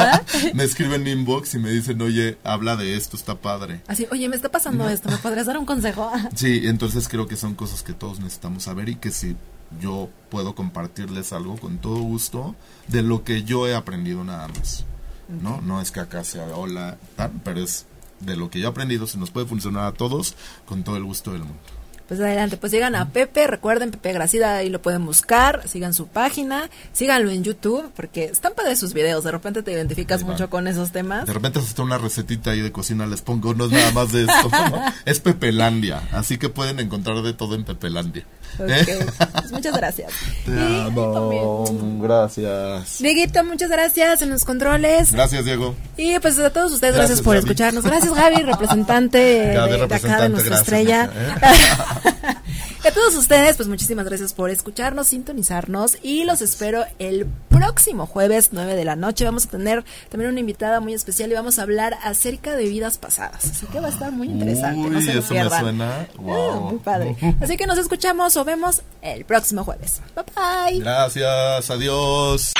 me escriben inbox y me dicen, oye, habla de esto, está padre. Así, oye, me está pasando esto, ¿me podrías dar un consejo? Sí, entonces creo que son cosas que todos necesitamos saber y que si yo puedo compartirles algo con todo gusto de lo que yo he aprendido nada más. No, no es que acá sea hola, tal, pero es de lo que yo he aprendido, si nos puede funcionar a todos, con todo el gusto del mundo. Pues adelante, pues llegan a Pepe, recuerden Pepe Gracida, ahí lo pueden buscar, sigan su página, síganlo en YouTube, porque están padres sus videos, de repente te identificas mucho con esos temas. De repente hasta una recetita ahí de cocina les pongo, no es nada más de esto. ¿no? Es Pepelandia, así que pueden encontrar de todo en Pepelandia. ¿Eh? Ok, pues muchas gracias. Te Y amo, gracias. Dieguito, muchas gracias en los controles. Gracias, Diego. Y pues a todos ustedes, gracias, Gracias, por Gaby. escucharnos. Gracias, Gaby, representante Gaby, de, de acá de representante, nuestra gracias, estrella. y a todos ustedes, pues muchísimas gracias por escucharnos, sintonizarnos y los espero el próximo jueves, 9 de la noche. Vamos a tener también una invitada muy especial y vamos a hablar acerca de vidas pasadas. Así que va a estar muy interesante. no Uy, se lo eso me suena. Ah, Wow. muy padre. Así que nos escuchamos o vemos el próximo jueves. Bye bye. Gracias, adiós.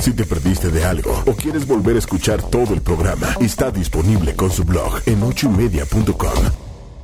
Si te perdiste de algo o quieres volver a escuchar todo el programa, está disponible con su blog en ochoymedia.com.